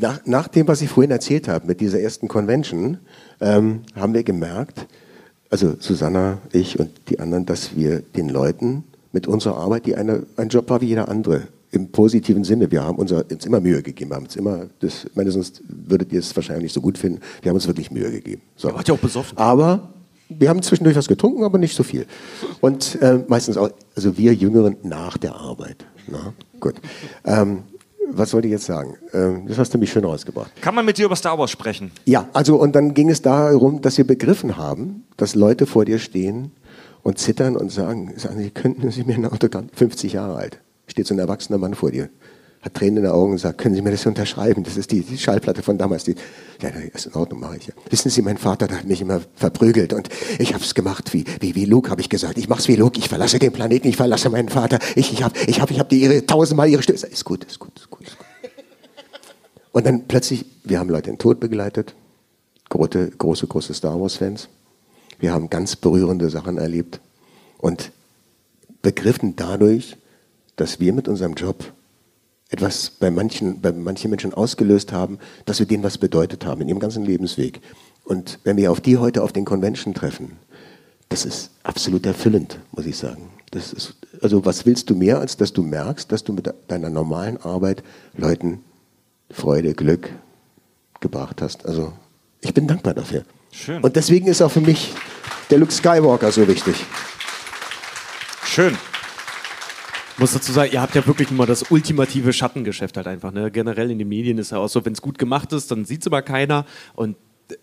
Nach, nach dem, was ich vorhin erzählt habe, mit dieser ersten Convention, ähm, haben wir gemerkt, also Susanna, ich und die anderen, dass wir den Leuten mit unserer Arbeit, die eine, ein Job war wie jeder andere, im positiven Sinne, wir haben uns immer Mühe gegeben, haben uns immer, das, ich meine, sonst würdet ihr es wahrscheinlich nicht so gut finden, wir haben uns wirklich Mühe gegeben. So. wart ja auch besoffen. Aber wir haben zwischendurch was getrunken, aber nicht so viel. Und äh, meistens auch, also wir Jüngeren nach der Arbeit. Na, gut. Ähm, was wollte ich jetzt sagen? Ähm, das hast du mich schön rausgebracht. Kann man mit dir über Star Wars sprechen? Ja, also und dann ging es darum, dass wir begriffen haben, dass Leute vor dir stehen und zittern und sagen, sagen Sie, könnten Sie mir ein Autogramm, 50 Jahre alt, steht so ein erwachsener Mann vor dir, hat Tränen in den Augen und sagt, können Sie mir das unterschreiben? Das ist die, die Schallplatte von damals. Die, ja, ist in Ordnung, mache ich ja. Wissen Sie, mein Vater, hat mich immer verprügelt und ich habe es gemacht wie, wie, wie Luke, habe ich gesagt. Ich mach's wie Luke, ich verlasse den Planeten, ich verlasse meinen Vater. Ich, ich habe ich hab, ich hab ihre, tausendmal ihre Stimme. Ist gut, ist gut, ist gut, ist gut. Und dann plötzlich, wir haben Leute in Tod begleitet, große, große, große Star Wars-Fans. Wir haben ganz berührende Sachen erlebt und begriffen dadurch, dass wir mit unserem Job etwas bei manchen, bei manchen Menschen ausgelöst haben, dass wir denen was bedeutet haben in ihrem ganzen Lebensweg. Und wenn wir auf die heute auf den Convention treffen, das ist absolut erfüllend, muss ich sagen. Das ist, also was willst du mehr, als dass du merkst, dass du mit deiner normalen Arbeit Leuten Freude, Glück gebracht hast. Also ich bin dankbar dafür. Schön. Und deswegen ist auch für mich der Luke Skywalker so wichtig. Schön. Ich muss dazu sagen, ihr habt ja wirklich nur das ultimative Schattengeschäft halt einfach. Ne? Generell in den Medien ist ja auch so, wenn es gut gemacht ist, dann sieht es immer keiner. Und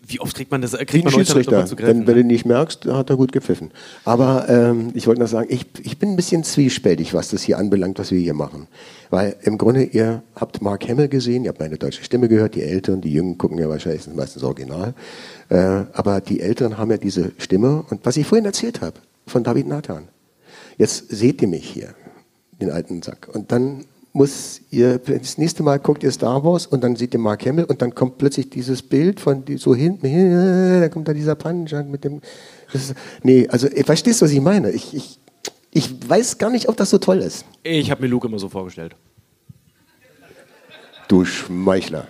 wie oft kriegt man das? Kriegt Wie ein man Schiedsrichter. zu greifen? Wenn, wenn ne? du nicht merkst, hat er gut gepfiffen. Aber ähm, ich wollte noch sagen, ich, ich bin ein bisschen zwiespältig, was das hier anbelangt, was wir hier machen. Weil im Grunde, ihr habt Mark Hamill gesehen, ihr habt meine deutsche Stimme gehört, die Älteren, die Jungen gucken ja wahrscheinlich meistens Original. Äh, aber die Älteren haben ja diese Stimme. Und was ich vorhin erzählt habe, von David Nathan. Jetzt seht ihr mich hier, den alten Sack. Und dann muss ihr, das nächste Mal guckt ihr Star Wars und dann seht ihr Mark Hamill und dann kommt plötzlich dieses Bild von so hinten, da kommt da dieser Punch mit dem. Ist, nee, also ihr verstehst, was ich meine. Ich, ich, ich weiß gar nicht, ob das so toll ist. Ich habe mir Luke immer so vorgestellt. Du Schmeichler.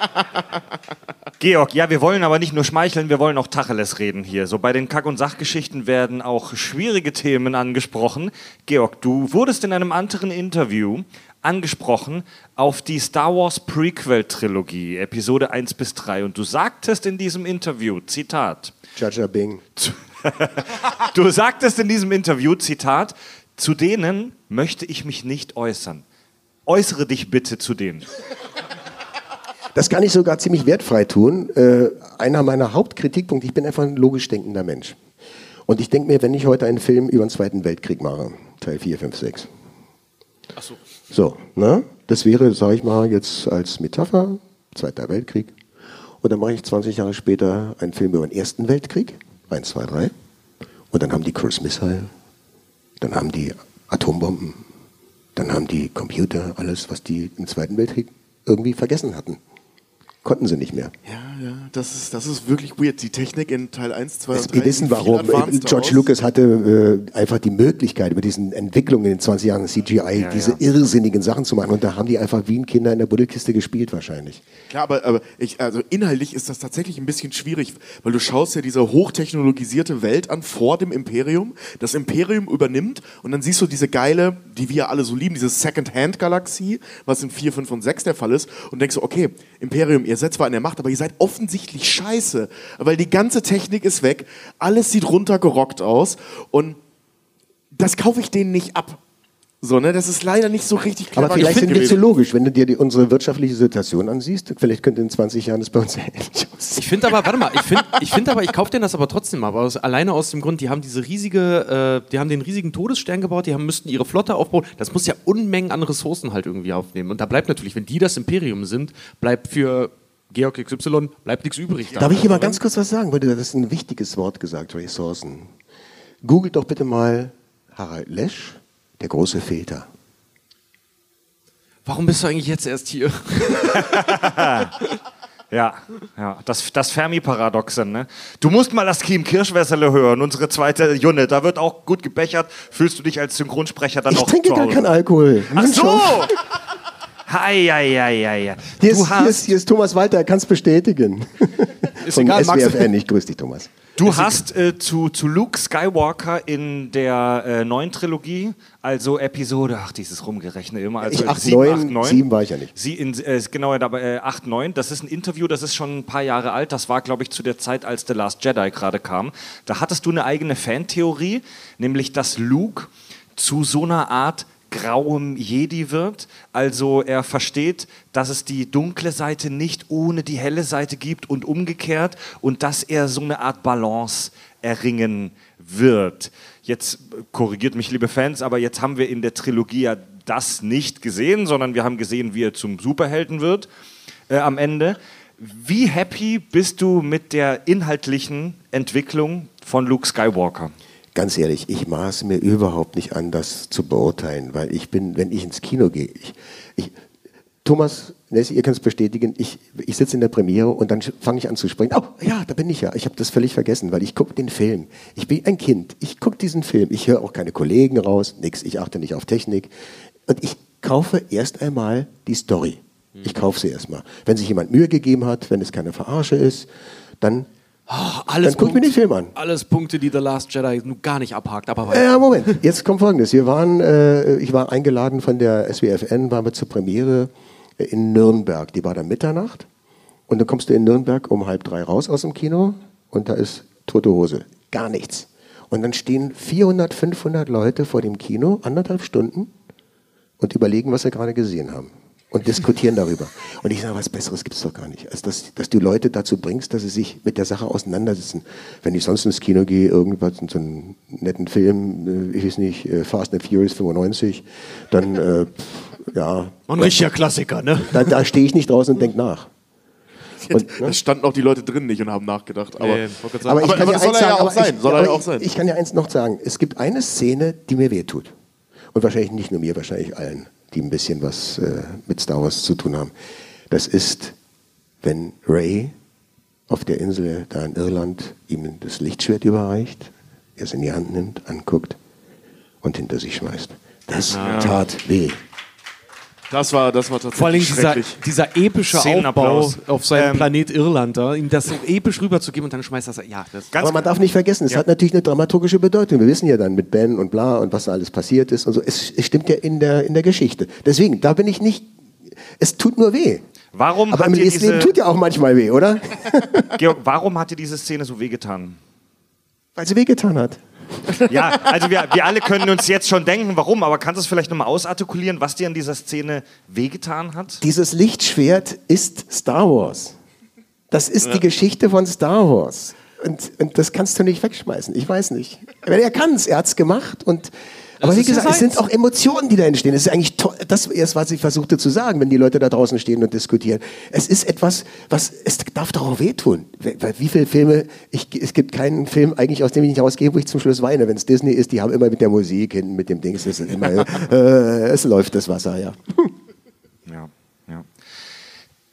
Georg, ja, wir wollen aber nicht nur schmeicheln, wir wollen auch Tacheles reden hier. So bei den Kack- und Sachgeschichten werden auch schwierige Themen angesprochen. Georg, du wurdest in einem anderen Interview angesprochen auf die Star Wars Prequel-Trilogie, Episode 1 bis 3. Und du sagtest in diesem Interview, Zitat, Jaja Bing. du sagtest in diesem Interview, Zitat, zu denen möchte ich mich nicht äußern. Äußere dich bitte zu denen. Das kann ich sogar ziemlich wertfrei tun. Äh, einer meiner Hauptkritikpunkte, ich bin einfach ein logisch denkender Mensch. Und ich denke mir, wenn ich heute einen Film über den Zweiten Weltkrieg mache, Teil 4, 5, 6. Ach so. So, ne? Das wäre, sage ich mal, jetzt als Metapher, Zweiter Weltkrieg. Und dann mache ich 20 Jahre später einen Film über den Ersten Weltkrieg, 1, 2, 3. Und dann haben die Cruise Missile, dann haben die Atombomben, dann haben die Computer, alles, was die im Zweiten Weltkrieg irgendwie vergessen hatten. Konnten sie nicht mehr. Ja, ja, das ist, das ist wirklich weird. Die Technik in Teil 1, 2 und 3 Wir wissen warum. George aus. Lucas hatte äh, einfach die Möglichkeit, mit diesen Entwicklungen in den 20 Jahren CGI diese irrsinnigen Sachen zu machen. Und da haben die einfach wie ein Kinder in der Buddelkiste gespielt wahrscheinlich. Klar, aber, aber ich, also inhaltlich ist das tatsächlich ein bisschen schwierig, weil du schaust ja diese hochtechnologisierte Welt an vor dem Imperium. Das Imperium übernimmt und dann siehst du diese geile, die wir alle so lieben, diese Second-Hand-Galaxie, was in 4, 5 und 6 der Fall ist und denkst so, okay, Imperium, ihr seid zwar in der Macht, aber ihr seid offensichtlich scheiße, weil die ganze Technik ist weg, alles sieht runtergerockt aus und das kaufe ich denen nicht ab. So, ne? Das ist leider nicht so richtig clever Aber vielleicht sind wir zu logisch, wenn du dir die, unsere wirtschaftliche Situation ansiehst. Vielleicht könnte in 20 Jahren das bei uns ähnlich aussehen. Ich finde aber, warte mal, ich finde ich find aber, ich kaufe denen das aber trotzdem aber aus, alleine aus dem Grund, die haben diese riesige, äh, die haben den riesigen Todesstern gebaut, die haben, müssten ihre Flotte aufbauen. Das muss ja Unmengen an Ressourcen halt irgendwie aufnehmen. Und da bleibt natürlich, wenn die das Imperium sind, bleibt für Georg XY bleibt nichts übrig. Darf ich hier mal ganz kurz was sagen? Weil du das ist ein wichtiges Wort gesagt, Ressourcen. Googelt doch bitte mal Harald Lesch, der große Filter. Warum bist du eigentlich jetzt erst hier? Ja, ja, das, das Fermi-Paradoxon. Ne? Du musst mal das Kim Kirschwässerle hören, unsere zweite Junne. Da wird auch gut gebechert. Fühlst du dich als Synchronsprecher dann Ich auch trinke zu gar keinen Alkohol. Ach so! Hei, hei, hei, hei. Hier Du ist, hier, ist, hast, hier ist Thomas Walter, er kann es bestätigen. Ist Von egal, Max. SWFN, ich grüße dich, Thomas. du hast äh, zu, zu Luke Skywalker in der äh, neuen Trilogie, also Episode, ach, dieses Rumgerechne immer. Also Ich, acht, sieben, neun, acht, neun. sieben war ich ja nicht. Sie in, äh, genau, äh, 8, 9, das ist ein Interview, das ist schon ein paar Jahre alt. Das war, glaube ich, zu der Zeit, als The Last Jedi gerade kam. Da hattest du eine eigene Fantheorie, nämlich dass Luke zu so einer Art grauem Jedi wird. Also er versteht, dass es die dunkle Seite nicht ohne die helle Seite gibt und umgekehrt und dass er so eine Art Balance erringen wird. Jetzt korrigiert mich, liebe Fans, aber jetzt haben wir in der Trilogie ja das nicht gesehen, sondern wir haben gesehen, wie er zum Superhelden wird äh, am Ende. Wie happy bist du mit der inhaltlichen Entwicklung von Luke Skywalker? Ganz ehrlich, ich maße mir überhaupt nicht an, das zu beurteilen, weil ich bin, wenn ich ins Kino gehe, ich, ich, Thomas, Nessie, ihr könnt es bestätigen, ich, ich sitze in der Premiere und dann fange ich an zu springen. Oh, ja, da bin ich ja. Ich habe das völlig vergessen, weil ich gucke den Film. Ich bin ein Kind. Ich gucke diesen Film. Ich höre auch keine Kollegen raus, nix. Ich achte nicht auf Technik. Und ich kaufe erst einmal die Story. Ich kaufe sie erstmal. Wenn sich jemand Mühe gegeben hat, wenn es keine Verarsche ist, dann, Alles dann guck mir den Film an. Alles Punkte, die The Last Jedi nur gar nicht abhakt, aber weiter. Ja, Moment. Jetzt kommt Folgendes. Wir waren, äh, ich war eingeladen von der SWFN, waren wir zur Premiere in Nürnberg. Die war dann Mitternacht. Und dann kommst du in Nürnberg um halb drei raus aus dem Kino und da ist tote Hose. Gar nichts. Und dann stehen 400, 500 Leute vor dem Kino, anderthalb Stunden, und überlegen, was sie gerade gesehen haben. Und diskutieren darüber. Und ich sage, was Besseres gibt es doch gar nicht, als dass, dass du Leute dazu bringst, dass sie sich mit der Sache auseinandersetzen. Wenn ich sonst ins Kino gehe, irgendwas, so einen netten Film, äh, ich weiß nicht, äh, Fast and Furious 95, dann, äh, ja, Ein richtiger Klassiker, ne? da, da stehe ich nicht draußen und denke nach. Und, ne? Da standen auch die Leute drin nicht und haben nachgedacht. Aber, Nee. Aber, ich Aber- kann aber das soll eins er ja sagen, auch sein, Ich, soll er auch ich, sein. Ich kann ja eins noch sagen. Es gibt eine Szene, die mir wehtut. Und wahrscheinlich nicht nur mir, wahrscheinlich allen, die ein bisschen was äh, mit Star Wars zu tun haben. Das ist, wenn Ray auf der Insel da in Irland ihm das Lichtschwert überreicht, er es in die Hand nimmt, anguckt und hinter sich schmeißt. Das tat weh. Das war, das war tatsächlich Vor allem dieser, dieser epische Aufbau auf seinem Ähm, Planet Irland, da, ihm das so episch rüberzugeben und dann schmeißt das. Ja, das Ganz Aber man darf nicht vergessen, es hat natürlich eine dramaturgische Bedeutung. Wir wissen ja dann mit Ben und bla und was da alles passiert ist und so. Es, es stimmt ja in der, in der Geschichte. Deswegen, da bin ich nicht. Es tut nur weh. Warum Aber hat im Leben diese, tut ja auch manchmal weh, oder? Georg, warum hat dir diese Szene so wehgetan? Weil sie wehgetan hat. Ja, also wir, wir alle können uns jetzt schon denken, warum, aber kannst du es vielleicht nochmal ausartikulieren, was dir an dieser Szene wehgetan hat? Dieses Lichtschwert ist Star Wars. Das ist die Geschichte von Star Wars. Und, und das kannst du nicht wegschmeißen. Ich weiß nicht. Aber er kann es, er hat es gemacht. Und, aber wie ist ja gesagt, es sind auch Emotionen, die da entstehen. Es ist eigentlich toll. Das ist, was ich versuchte zu sagen, wenn die Leute da draußen stehen und diskutieren. Es ist etwas, was, es darf doch auch wehtun. Weil Wie viele Filme, ich, es gibt keinen Film eigentlich, aus dem ich nicht rausgehe, wo ich zum Schluss weine. Wenn es Disney ist, die haben immer mit der Musik hinten, mit dem Dings, es ist immer, äh, es läuft das Wasser, ja. Ja, ja.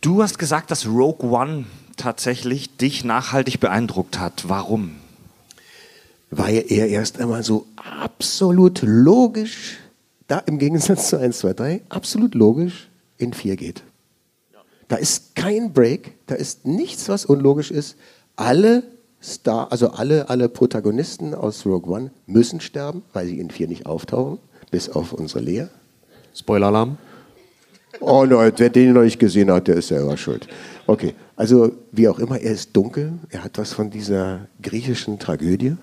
Du hast gesagt, dass Rogue One tatsächlich dich nachhaltig beeindruckt hat. Warum? Weil er erst einmal so absolut logisch, da im Gegensatz zu 1, 2, 3, absolut logisch in 4 geht. Da ist kein Break, da ist nichts, was unlogisch ist. Alle Star, also alle, alle Protagonisten aus Rogue One müssen sterben, weil sie in 4 nicht auftauchen, bis auf unsere Lea. Spoiler-Alarm. Oh nein, wer den noch nicht gesehen hat, der ist selber schuld. Okay, also wie auch immer, er ist dunkel, er hat was von dieser griechischen Tragödie.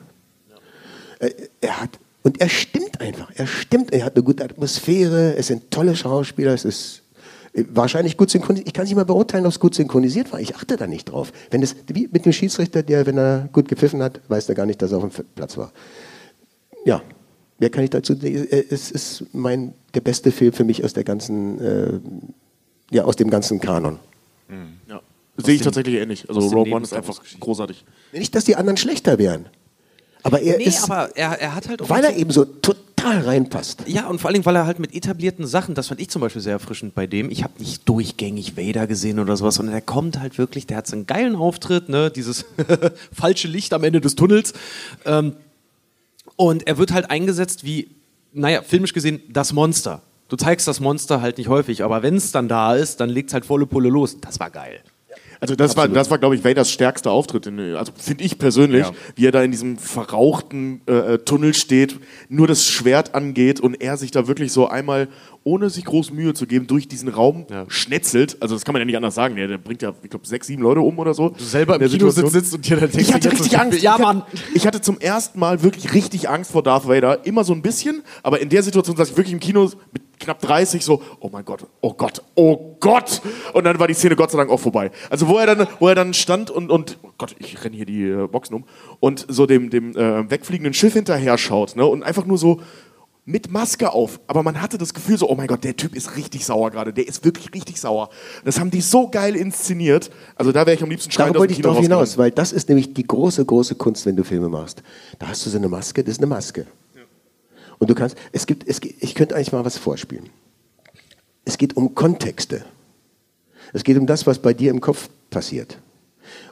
Er, er hat, und er stimmt einfach, er stimmt, er hat eine gute Atmosphäre, es sind tolle Schauspieler, es ist äh, wahrscheinlich gut synchronisiert. Ich kann nicht mal beurteilen, ob es gut synchronisiert war. Ich achte da nicht drauf. Wenn es, wie mit dem Schiedsrichter, der, wenn er gut gepfiffen hat, weiß er gar nicht, dass er auf dem Platz war. Ja, mehr kann ich dazu. äh, Es ist mein, der beste Film für mich aus der ganzen, äh, ja, aus dem ganzen Kanon. Ja. Sehe ich tatsächlich ähnlich. Also Rogue One ist einfach großartig. Nicht, dass die anderen schlechter wären. Aber er Nee, ist, aber er, er hat halt weil er eben so total reinpasst. Ja, und vor allem, weil er halt mit etablierten Sachen, das fand ich zum Beispiel sehr erfrischend bei dem. Ich habe nicht durchgängig Vader gesehen oder sowas, sondern der kommt halt wirklich, der hat so einen geilen Auftritt, ne? dieses falsche Licht am Ende des Tunnels. Ähm, und er wird halt eingesetzt wie, naja, filmisch gesehen, das Monster. Du zeigst das Monster halt nicht häufig, aber wenn es dann da ist, dann legt es halt volle Pulle los. Das war geil. Also das war, das war, glaube ich, Vaders stärkster Auftritt. In, also finde ich persönlich, wie er da in diesem verrauchten äh, Tunnel steht, nur das Schwert angeht und er sich da wirklich so einmal, ohne sich groß Mühe zu geben, durch diesen Raum schnetzelt. Also das kann man ja nicht anders sagen. Der, der bringt ja, ich glaube, sechs, sieben Leute um oder so. Du selber im Kinositz sitzt und dir dann denkst, ich hatte richtig Angst. Ja, ich Mann. Hatte, ich hatte zum ersten Mal wirklich richtig Angst vor Darth Vader. Immer so ein bisschen. Aber in der Situation saß ich wirklich im Kino mit knapp 30 so, oh mein Gott, oh Gott, oh Gott. Und dann war die Szene Gott sei Dank auch vorbei. Also wo er dann, wo er dann stand und, und oh Gott, ich renne hier die äh, Boxen um und so dem, dem äh, wegfliegenden Schiff hinterher schaut ne? und einfach nur so mit Maske auf. Aber man hatte das Gefühl so, oh mein Gott, der Typ ist richtig sauer gerade. Der ist wirklich richtig sauer. Das haben die so geil inszeniert. Also da wäre ich am liebsten schreiend Darauf wollte ich Kino darauf hinaus, weil das ist nämlich die große, große Kunst, wenn du Filme machst. Da hast du so eine Maske, das ist eine Maske. Und du kannst, es gibt, es, ich könnte eigentlich mal was vorspielen. Es geht um Kontexte. Es geht um das, was bei dir im Kopf passiert.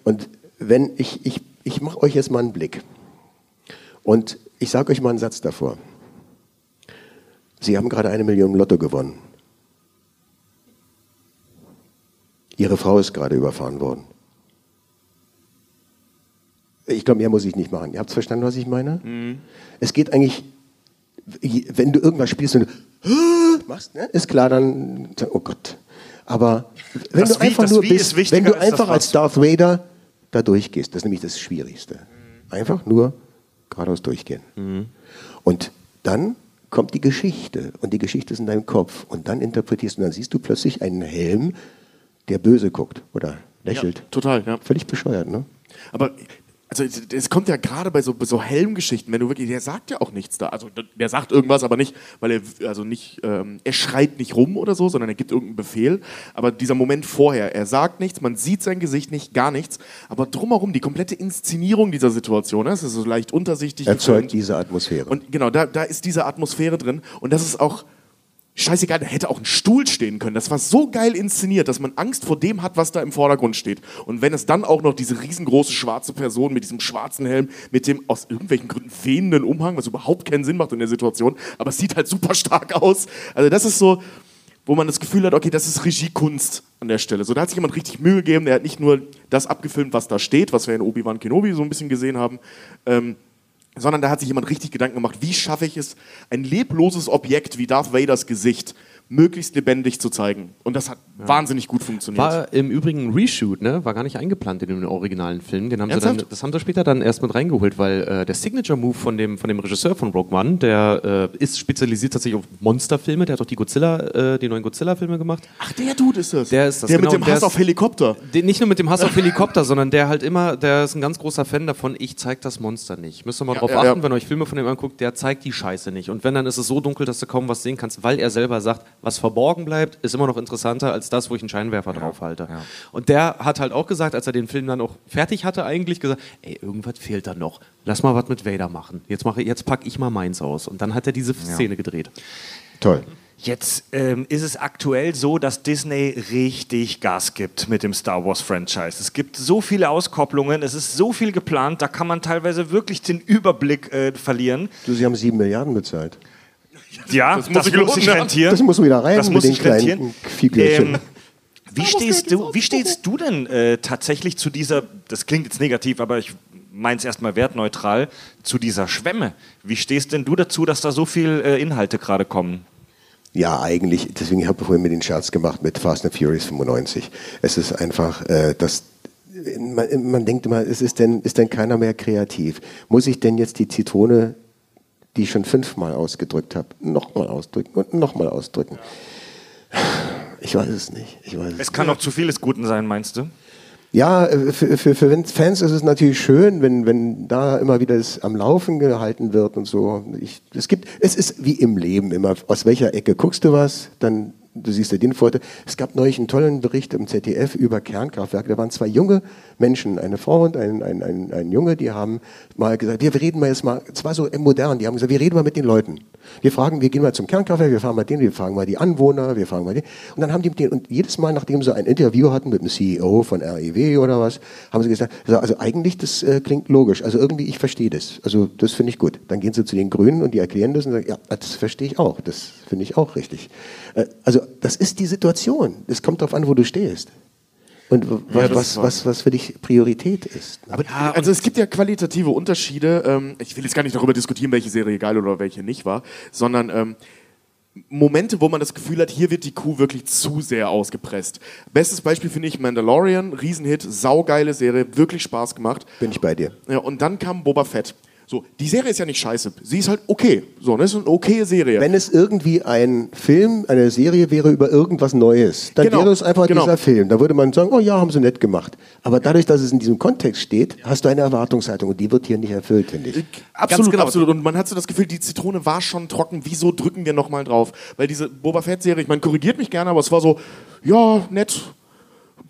Und wenn ich, ich, ich mache euch jetzt mal einen Blick. Und ich sage euch mal einen Satz davor. Sie haben gerade eine Million im Lotto gewonnen. Ihre Frau ist gerade überfahren worden. Ich glaube, mehr muss ich nicht machen. Ihr habt verstanden, was ich meine? Es geht eigentlich, wenn du irgendwas spielst und du machst, ne? ist klar, dann, oh Gott. Aber wenn Das du Wie- einfach nur Wie bist, wenn du einfach als. Darth Vader da durchgehst, das ist nämlich das Schwierigste. Einfach nur geradeaus durchgehen. Und dann kommt die Geschichte und die Geschichte ist in deinem Kopf und dann interpretierst du und dann siehst du plötzlich einen Helm, der böse guckt oder lächelt. Total, ja. Völlig bescheuert, ne? Aber also es- kommt ja gerade bei so, so Helmgeschichten, wenn du wirklich, der sagt ja auch nichts da. Also der sagt irgendwas, aber nicht, weil er also nicht, ähm, er schreit nicht rum oder so, sondern er gibt irgendeinen Befehl. Aber dieser Moment vorher, er sagt nichts, man sieht sein Gesicht nicht, gar nichts. Aber drumherum die komplette Inszenierung dieser Situation, ne, es ist so leicht untersichtig. Erzeugt gefilmt. diese Atmosphäre. Und genau, da, da ist diese Atmosphäre drin. Und das ist auch scheißegal, da hätte auch ein Stuhl stehen können. Das war so geil inszeniert, dass man Angst vor dem hat, was da im Vordergrund steht. Und wenn es dann auch noch diese riesengroße schwarze Person mit diesem schwarzen Helm, mit dem aus irgendwelchen Gründen wehenden Umhang, was überhaupt keinen Sinn macht in der Situation, aber es sieht halt super stark aus. Also das ist so, wo man das Gefühl hat, okay, das ist Regiekunst an der Stelle. So, da hat sich jemand richtig Mühe gegeben, der hat nicht nur das abgefilmt, was da steht, was wir in Obi-Wan Kenobi so ein bisschen gesehen haben, ähm, sondern da hat sich jemand richtig Gedanken gemacht, wie schaffe ich es, ein lebloses Objekt wie Darth Vaders Gesicht möglichst lebendig zu zeigen. Und das hat wahnsinnig gut funktioniert. War im Übrigen ein Reshoot, ne? War gar nicht eingeplant in den originalen Film. Den haben sie dann, das haben sie später dann erst mit reingeholt, weil äh, der Signature-Move von dem, von dem Regisseur von Rogue One, der äh, ist spezialisiert tatsächlich auf Monsterfilme. Der hat auch die Godzilla, äh, die neuen Godzilla-Filme gemacht. Ach, der Dude ist das. Der ist das, Der genau, mit dem der Hass ist- auf Helikopter. Den, nicht nur mit dem Hass auf Helikopter, sondern der halt immer, der ist ein ganz großer Fan davon, ich zeig das Monster nicht. Müsst ihr mal Ja, drauf ja, achten, ja. wenn ihr euch Filme von dem anguckt, der zeigt die Scheiße nicht. Und wenn, dann ist es so dunkel, dass du kaum was sehen kannst, weil er selber sagt, was verborgen bleibt, ist immer noch interessanter als das, wo ich einen Scheinwerfer drauf halte. Und der hat halt auch gesagt, als er den Film dann auch fertig hatte, eigentlich gesagt, ey, irgendwas fehlt da noch. Lass mal was mit Vader machen. Jetzt, mache, jetzt pack ich mal meins aus. Und dann hat er diese Szene gedreht. Toll. Jetzt ähm, ist es aktuell so, dass Disney richtig Gas gibt mit dem Star Wars Franchise. Es gibt so viele Auskopplungen, es ist so viel geplant, da kann man teilweise wirklich den Überblick äh, verlieren. Du, sie haben sieben Milliarden bezahlt. Ja, das muss, sich, lohnen, sich rentieren. Das muss wieder rein das mit muss den sich rentieren. kleinen Figürchen. Ähm, wie stehst du, wie stehst du denn äh, tatsächlich zu dieser, das klingt jetzt negativ, aber ich meine es erstmal wertneutral, zu dieser Schwemme? Wie stehst denn du dazu, dass da so viele äh, Inhalte gerade kommen? Ja, eigentlich, deswegen habe ich vorhin mir den Scherz gemacht mit Fast and Furious 95. Es ist einfach, äh, das, man, man denkt immer, es ist denn, ist denn keiner mehr kreativ? Muss ich denn jetzt die Zitrone, die ich schon fünfmal ausgedrückt habe, nochmal ausdrücken und nochmal ausdrücken? Ich weiß es nicht. Ich weiß es kann noch zu vieles Guten sein, meinst du? Ja, äh, für, für, für Fans ist es natürlich schön, wenn, wenn da immer wieder es am Laufen gehalten wird und so. Ich, es, gibt, es ist wie im Leben immer, aus welcher Ecke guckst du was, dann du siehst ja den Vorteil. Es gab neulich einen tollen Bericht im ZDF über Kernkraftwerke. Da waren zwei junge Menschen, eine Frau und ein, ein, ein, ein Junge, die haben mal gesagt, wir reden mal jetzt mal, es war so modern, die haben gesagt, wir reden mal mit den Leuten. Wir fragen, wir gehen mal zum Kernkraftwerk, wir fragen mal den, wir fragen mal die Anwohner, wir fragen mal den. Und dann haben die mit denen, und jedes Mal, nachdem sie ein Interview hatten mit dem CEO von REW oder was, haben sie gesagt, also eigentlich, das äh, klingt logisch. Also irgendwie, ich verstehe das. Also das finde ich gut. Dann gehen sie zu den Grünen und die erklären das und sagen, ja, das verstehe ich auch. Das finde ich auch richtig. Äh, also das ist die Situation. Es kommt darauf an, wo du stehst. Und was, Ja, was, was, was für dich Priorität ist. Aber also es gibt ja qualitative Unterschiede. Ähm, ich will jetzt gar nicht darüber diskutieren, welche Serie geil oder welche nicht war, sondern ähm, Momente, wo man das Gefühl hat, hier wird die Kuh wirklich zu sehr ausgepresst. Bestes Beispiel finde ich Mandalorian, Riesenhit, saugeile Serie, wirklich Spaß gemacht. Bin ich bei dir. Ja, und dann kam Boba Fett. So, die Serie ist ja nicht scheiße. Sie ist halt okay. So, ne? ist eine okaye Serie. Wenn es irgendwie ein Film, eine Serie wäre über irgendwas Neues, dann Genau, wäre es einfach genau. dieser Film. Da würde man sagen, oh ja, haben sie nett gemacht. Aber dadurch, dass es in diesem Kontext steht, hast du eine Erwartungshaltung und die wird hier nicht erfüllt, finde ich. Absolut, genau. absolut. Und man hat so das Gefühl, die Zitrone war schon trocken. Wieso drücken wir nochmal drauf? Weil diese Boba Fett-Serie, ich meine, korrigiert mich gerne, aber es war so, ja, nett.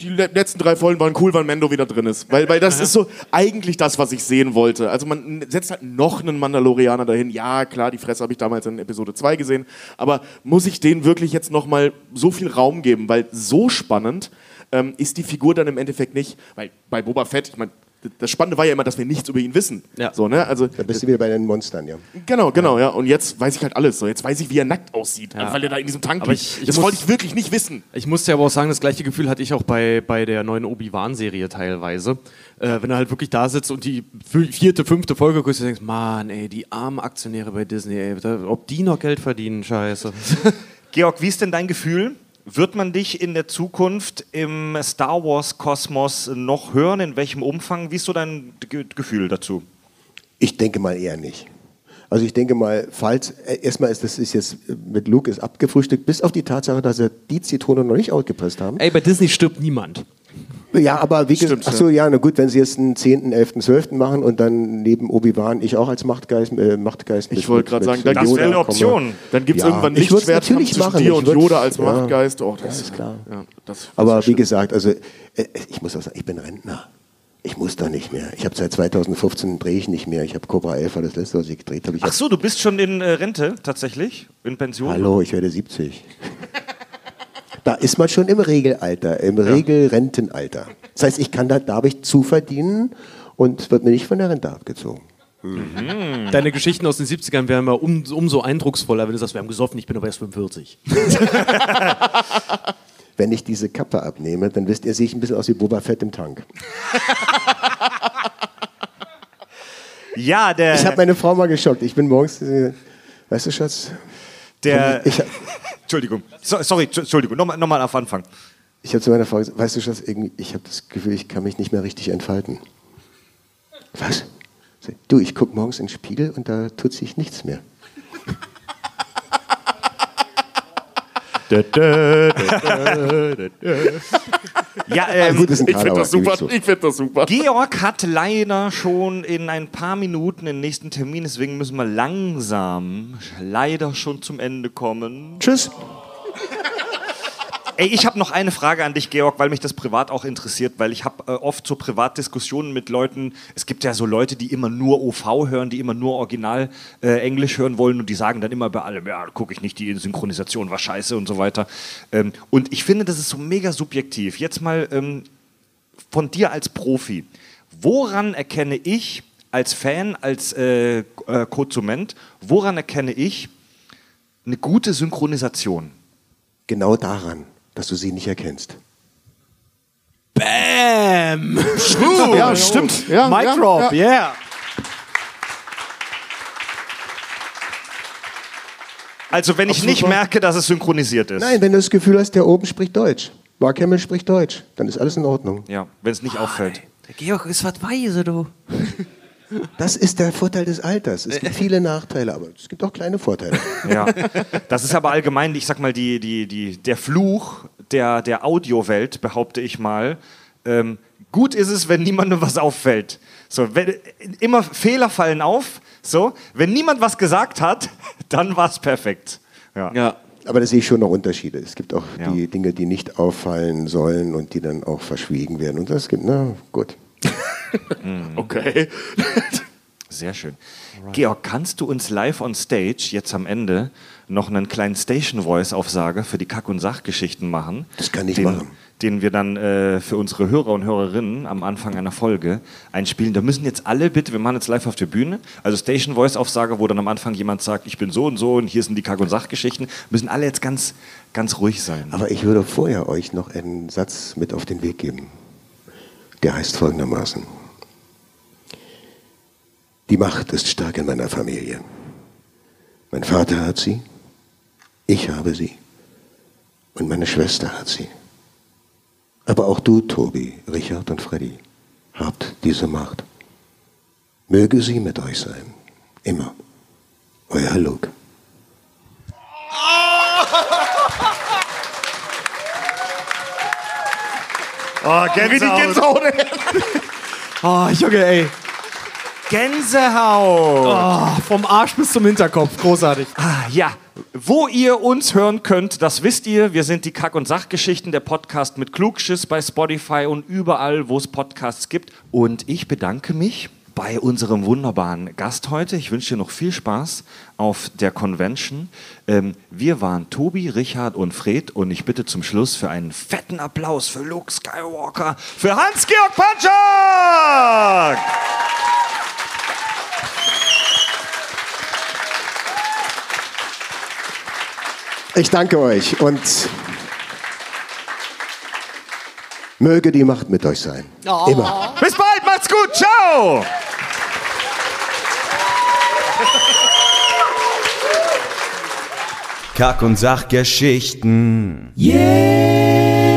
Die le- letzten drei Folgen waren cool, weil Mando wieder drin ist. Weil, weil das ist so eigentlich das, was ich sehen wollte. Also man setzt halt noch einen Mandalorianer dahin. Ja, klar, die Fresse habe ich damals in Episode 2 gesehen. Aber muss ich denen wirklich jetzt nochmal so viel Raum geben? Weil so spannend ähm, ist die Figur dann im Endeffekt nicht. Weil bei Boba Fett, ich meine, das Spannende war ja immer, dass wir nichts über ihn wissen. Ja. So, ne? Also, Da bist du wieder bei den Monstern, ja. Genau, genau, ja. Und jetzt weiß ich halt alles. So, jetzt weiß ich, wie er nackt aussieht, Ja. weil er da in diesem Tank Aber liegt. ich- ich das muss- wollte ich wirklich nicht wissen. Ich muss dir aber auch sagen, das gleiche Gefühl hatte ich auch bei, bei der neuen Obi-Wan-Serie teilweise. Äh, wenn er halt wirklich da sitzt und die vierte, fünfte Folge guckst, du denkst, Mann, ey, die armen Aktionäre bei Disney, ey, ob die noch Geld verdienen, scheiße. Georg, wie ist denn dein Gefühl? Wird man dich in der Zukunft im Star Wars-Kosmos noch hören? In welchem Umfang? Wie ist so dein Ge Gefühl dazu? Ich denke mal eher nicht. Also ich denke mal, falls, äh, erstmal ist das ist jetzt äh, mit Luke ist abgefrühstückt, bis auf die Tatsache, dass er die Zitrone noch nicht ausgepresst haben. ey, bei Disney stirbt niemand. Ja, aber wie gesagt, ach so, ja, na gut, wenn sie jetzt einen 10., 11., 12. machen und dann neben Obi-Wan ich auch als Machtgeist, äh, Machtgeist Ich wollte gerade sagen, mit das wäre eine komme. Option. Dann gibt es Ja, irgendwann Lichtschwertkampf natürlich zwischen machen. dir Ich und Yoda als ja. Machtgeist. Oh, das ist klar. Ja, das, Aber wie gesagt, also äh, ich muss auch sagen, ich bin Rentner. Ich muss da nicht mehr. Ich habe seit 2015 drehe ich nicht mehr. Ich habe Cobra 11 war das letzte, was ich gedreht habe. Ich Ach so, du bist schon in äh, Rente tatsächlich? In Pension? Hallo, ich werde 70. Da ist man schon im Regelalter, im Regelrentenalter. Das heißt, ich kann da, da habe ich zuverdienen und wird mir nicht von der Rente abgezogen. Deine Geschichten aus den 70ern wären immer um, umso eindrucksvoller, wenn du sagst, wir haben gesoffen, ich bin aber erst 45. Wenn ich diese Kappe abnehme, dann wisst ihr, sehe ich ein bisschen aus wie Boba Fett im Tank. Ja, der, Ich habe meine Frau mal geschockt. Ich bin morgens, weißt du, Schatz, der ich, Entschuldigung, so, sorry, Entschuldigung, nochmal noch mal auf Anfang. ich habe zu meiner Frau gesagt, weißt du, irgendwie, ich habe das Gefühl, ich kann mich nicht mehr richtig entfalten. Was? Du, ich gucke morgens in den Spiegel und da tut sich nichts mehr. Ja, ähm, Gut, Ich finde das super. Ich finde das super. Georg hat leider schon in ein paar Minuten den nächsten Termin, deswegen müssen wir langsam leider schon zum Ende kommen. Tschüss. Ey, ich habe noch eine Frage an dich, Georg, weil mich das privat auch interessiert, weil ich habe äh, oft so Privatdiskussionen mit Leuten. Es gibt ja so Leute, die immer nur OV hören, die immer nur Original äh, Englisch hören wollen und die sagen dann immer bei allem, ja, gucke ich nicht, die Synchronisation war scheiße und so weiter. Ähm, und ich finde, das ist so mega subjektiv. Jetzt mal ähm, von dir als Profi. Woran erkenne ich als Fan, als äh, äh, Konsument, woran erkenne ich eine gute Synchronisation? Genau daran, dass du sie nicht erkennst. Bam! ja, stimmt. Ja, Mic ja, drop, ja. yeah. Also wenn ich nicht merke, dass es synchronisiert ist. Nein, wenn du das Gefühl hast, der oben spricht Deutsch. Mark Hamill spricht Deutsch, dann ist alles in Ordnung. Ja, wenn es nicht auffällt. Der Georg ist was weise, du. Das ist der Vorteil des Alters. Es gibt viele Nachteile, aber es gibt auch kleine Vorteile. Ja. Das ist aber allgemein, ich sag mal, die, die, die, der Fluch der, der Audiowelt, behaupte ich mal. Ähm, gut ist es, wenn niemandem was auffällt. So, wenn, immer Fehler fallen auf. So, wenn niemand was gesagt hat, dann war es perfekt. Ja. Ja. Aber da sehe ich schon noch Unterschiede. Es gibt auch Ja. die Dinge, die nicht auffallen sollen und die dann auch verschwiegen werden. Und das gibt, na gut. Okay. Sehr schön. Georg, kannst du uns live on stage jetzt am Ende noch einen kleinen Station Voice Aufsage für die Kack- und Sachgeschichten machen? Das kann ich den, machen. Den wir dann äh, für unsere Hörer und Hörerinnen am Anfang einer Folge einspielen. Da müssen jetzt alle bitte, wir machen jetzt live auf der Bühne, also Station Voice Aufsage, wo dann am Anfang jemand sagt, ich bin so und so und hier sind die Kack- und Sachgeschichten, müssen alle jetzt ganz, ganz ruhig sein. Aber ich würde vorher euch noch einen Satz mit auf den Weg geben. Der heißt folgendermaßen. Die Macht ist stark in meiner Familie. Mein Vater hat sie, ich habe sie und meine Schwester hat sie. Aber auch du, Tobi, Richard und Freddy, habt diese Macht. Möge sie mit euch sein. Immer. Euer Luke. Oh, Gänsehaut. Oh, Junge, ey. Gänsehaut. Oh, vom Arsch bis zum Hinterkopf. Großartig. Ah, ja, wo ihr uns hören könnt, das wisst ihr. Wir sind die Kack- und Sachgeschichten, der Podcast mit Klugschiss bei Spotify und überall, wo es Podcasts gibt. Und ich bedanke mich bei unserem wunderbaren Gast heute. Ich wünsche dir noch viel Spaß auf der Convention. Ähm, wir waren Tobi, Richard und Fred und ich bitte zum Schluss für einen fetten Applaus für Luke Skywalker, für Hans-Georg Panchak! Ich danke euch und möge die Macht mit euch sein. Immer. Bis bald, macht's gut, ciao! Kack- und Sachgeschichten. Yeah!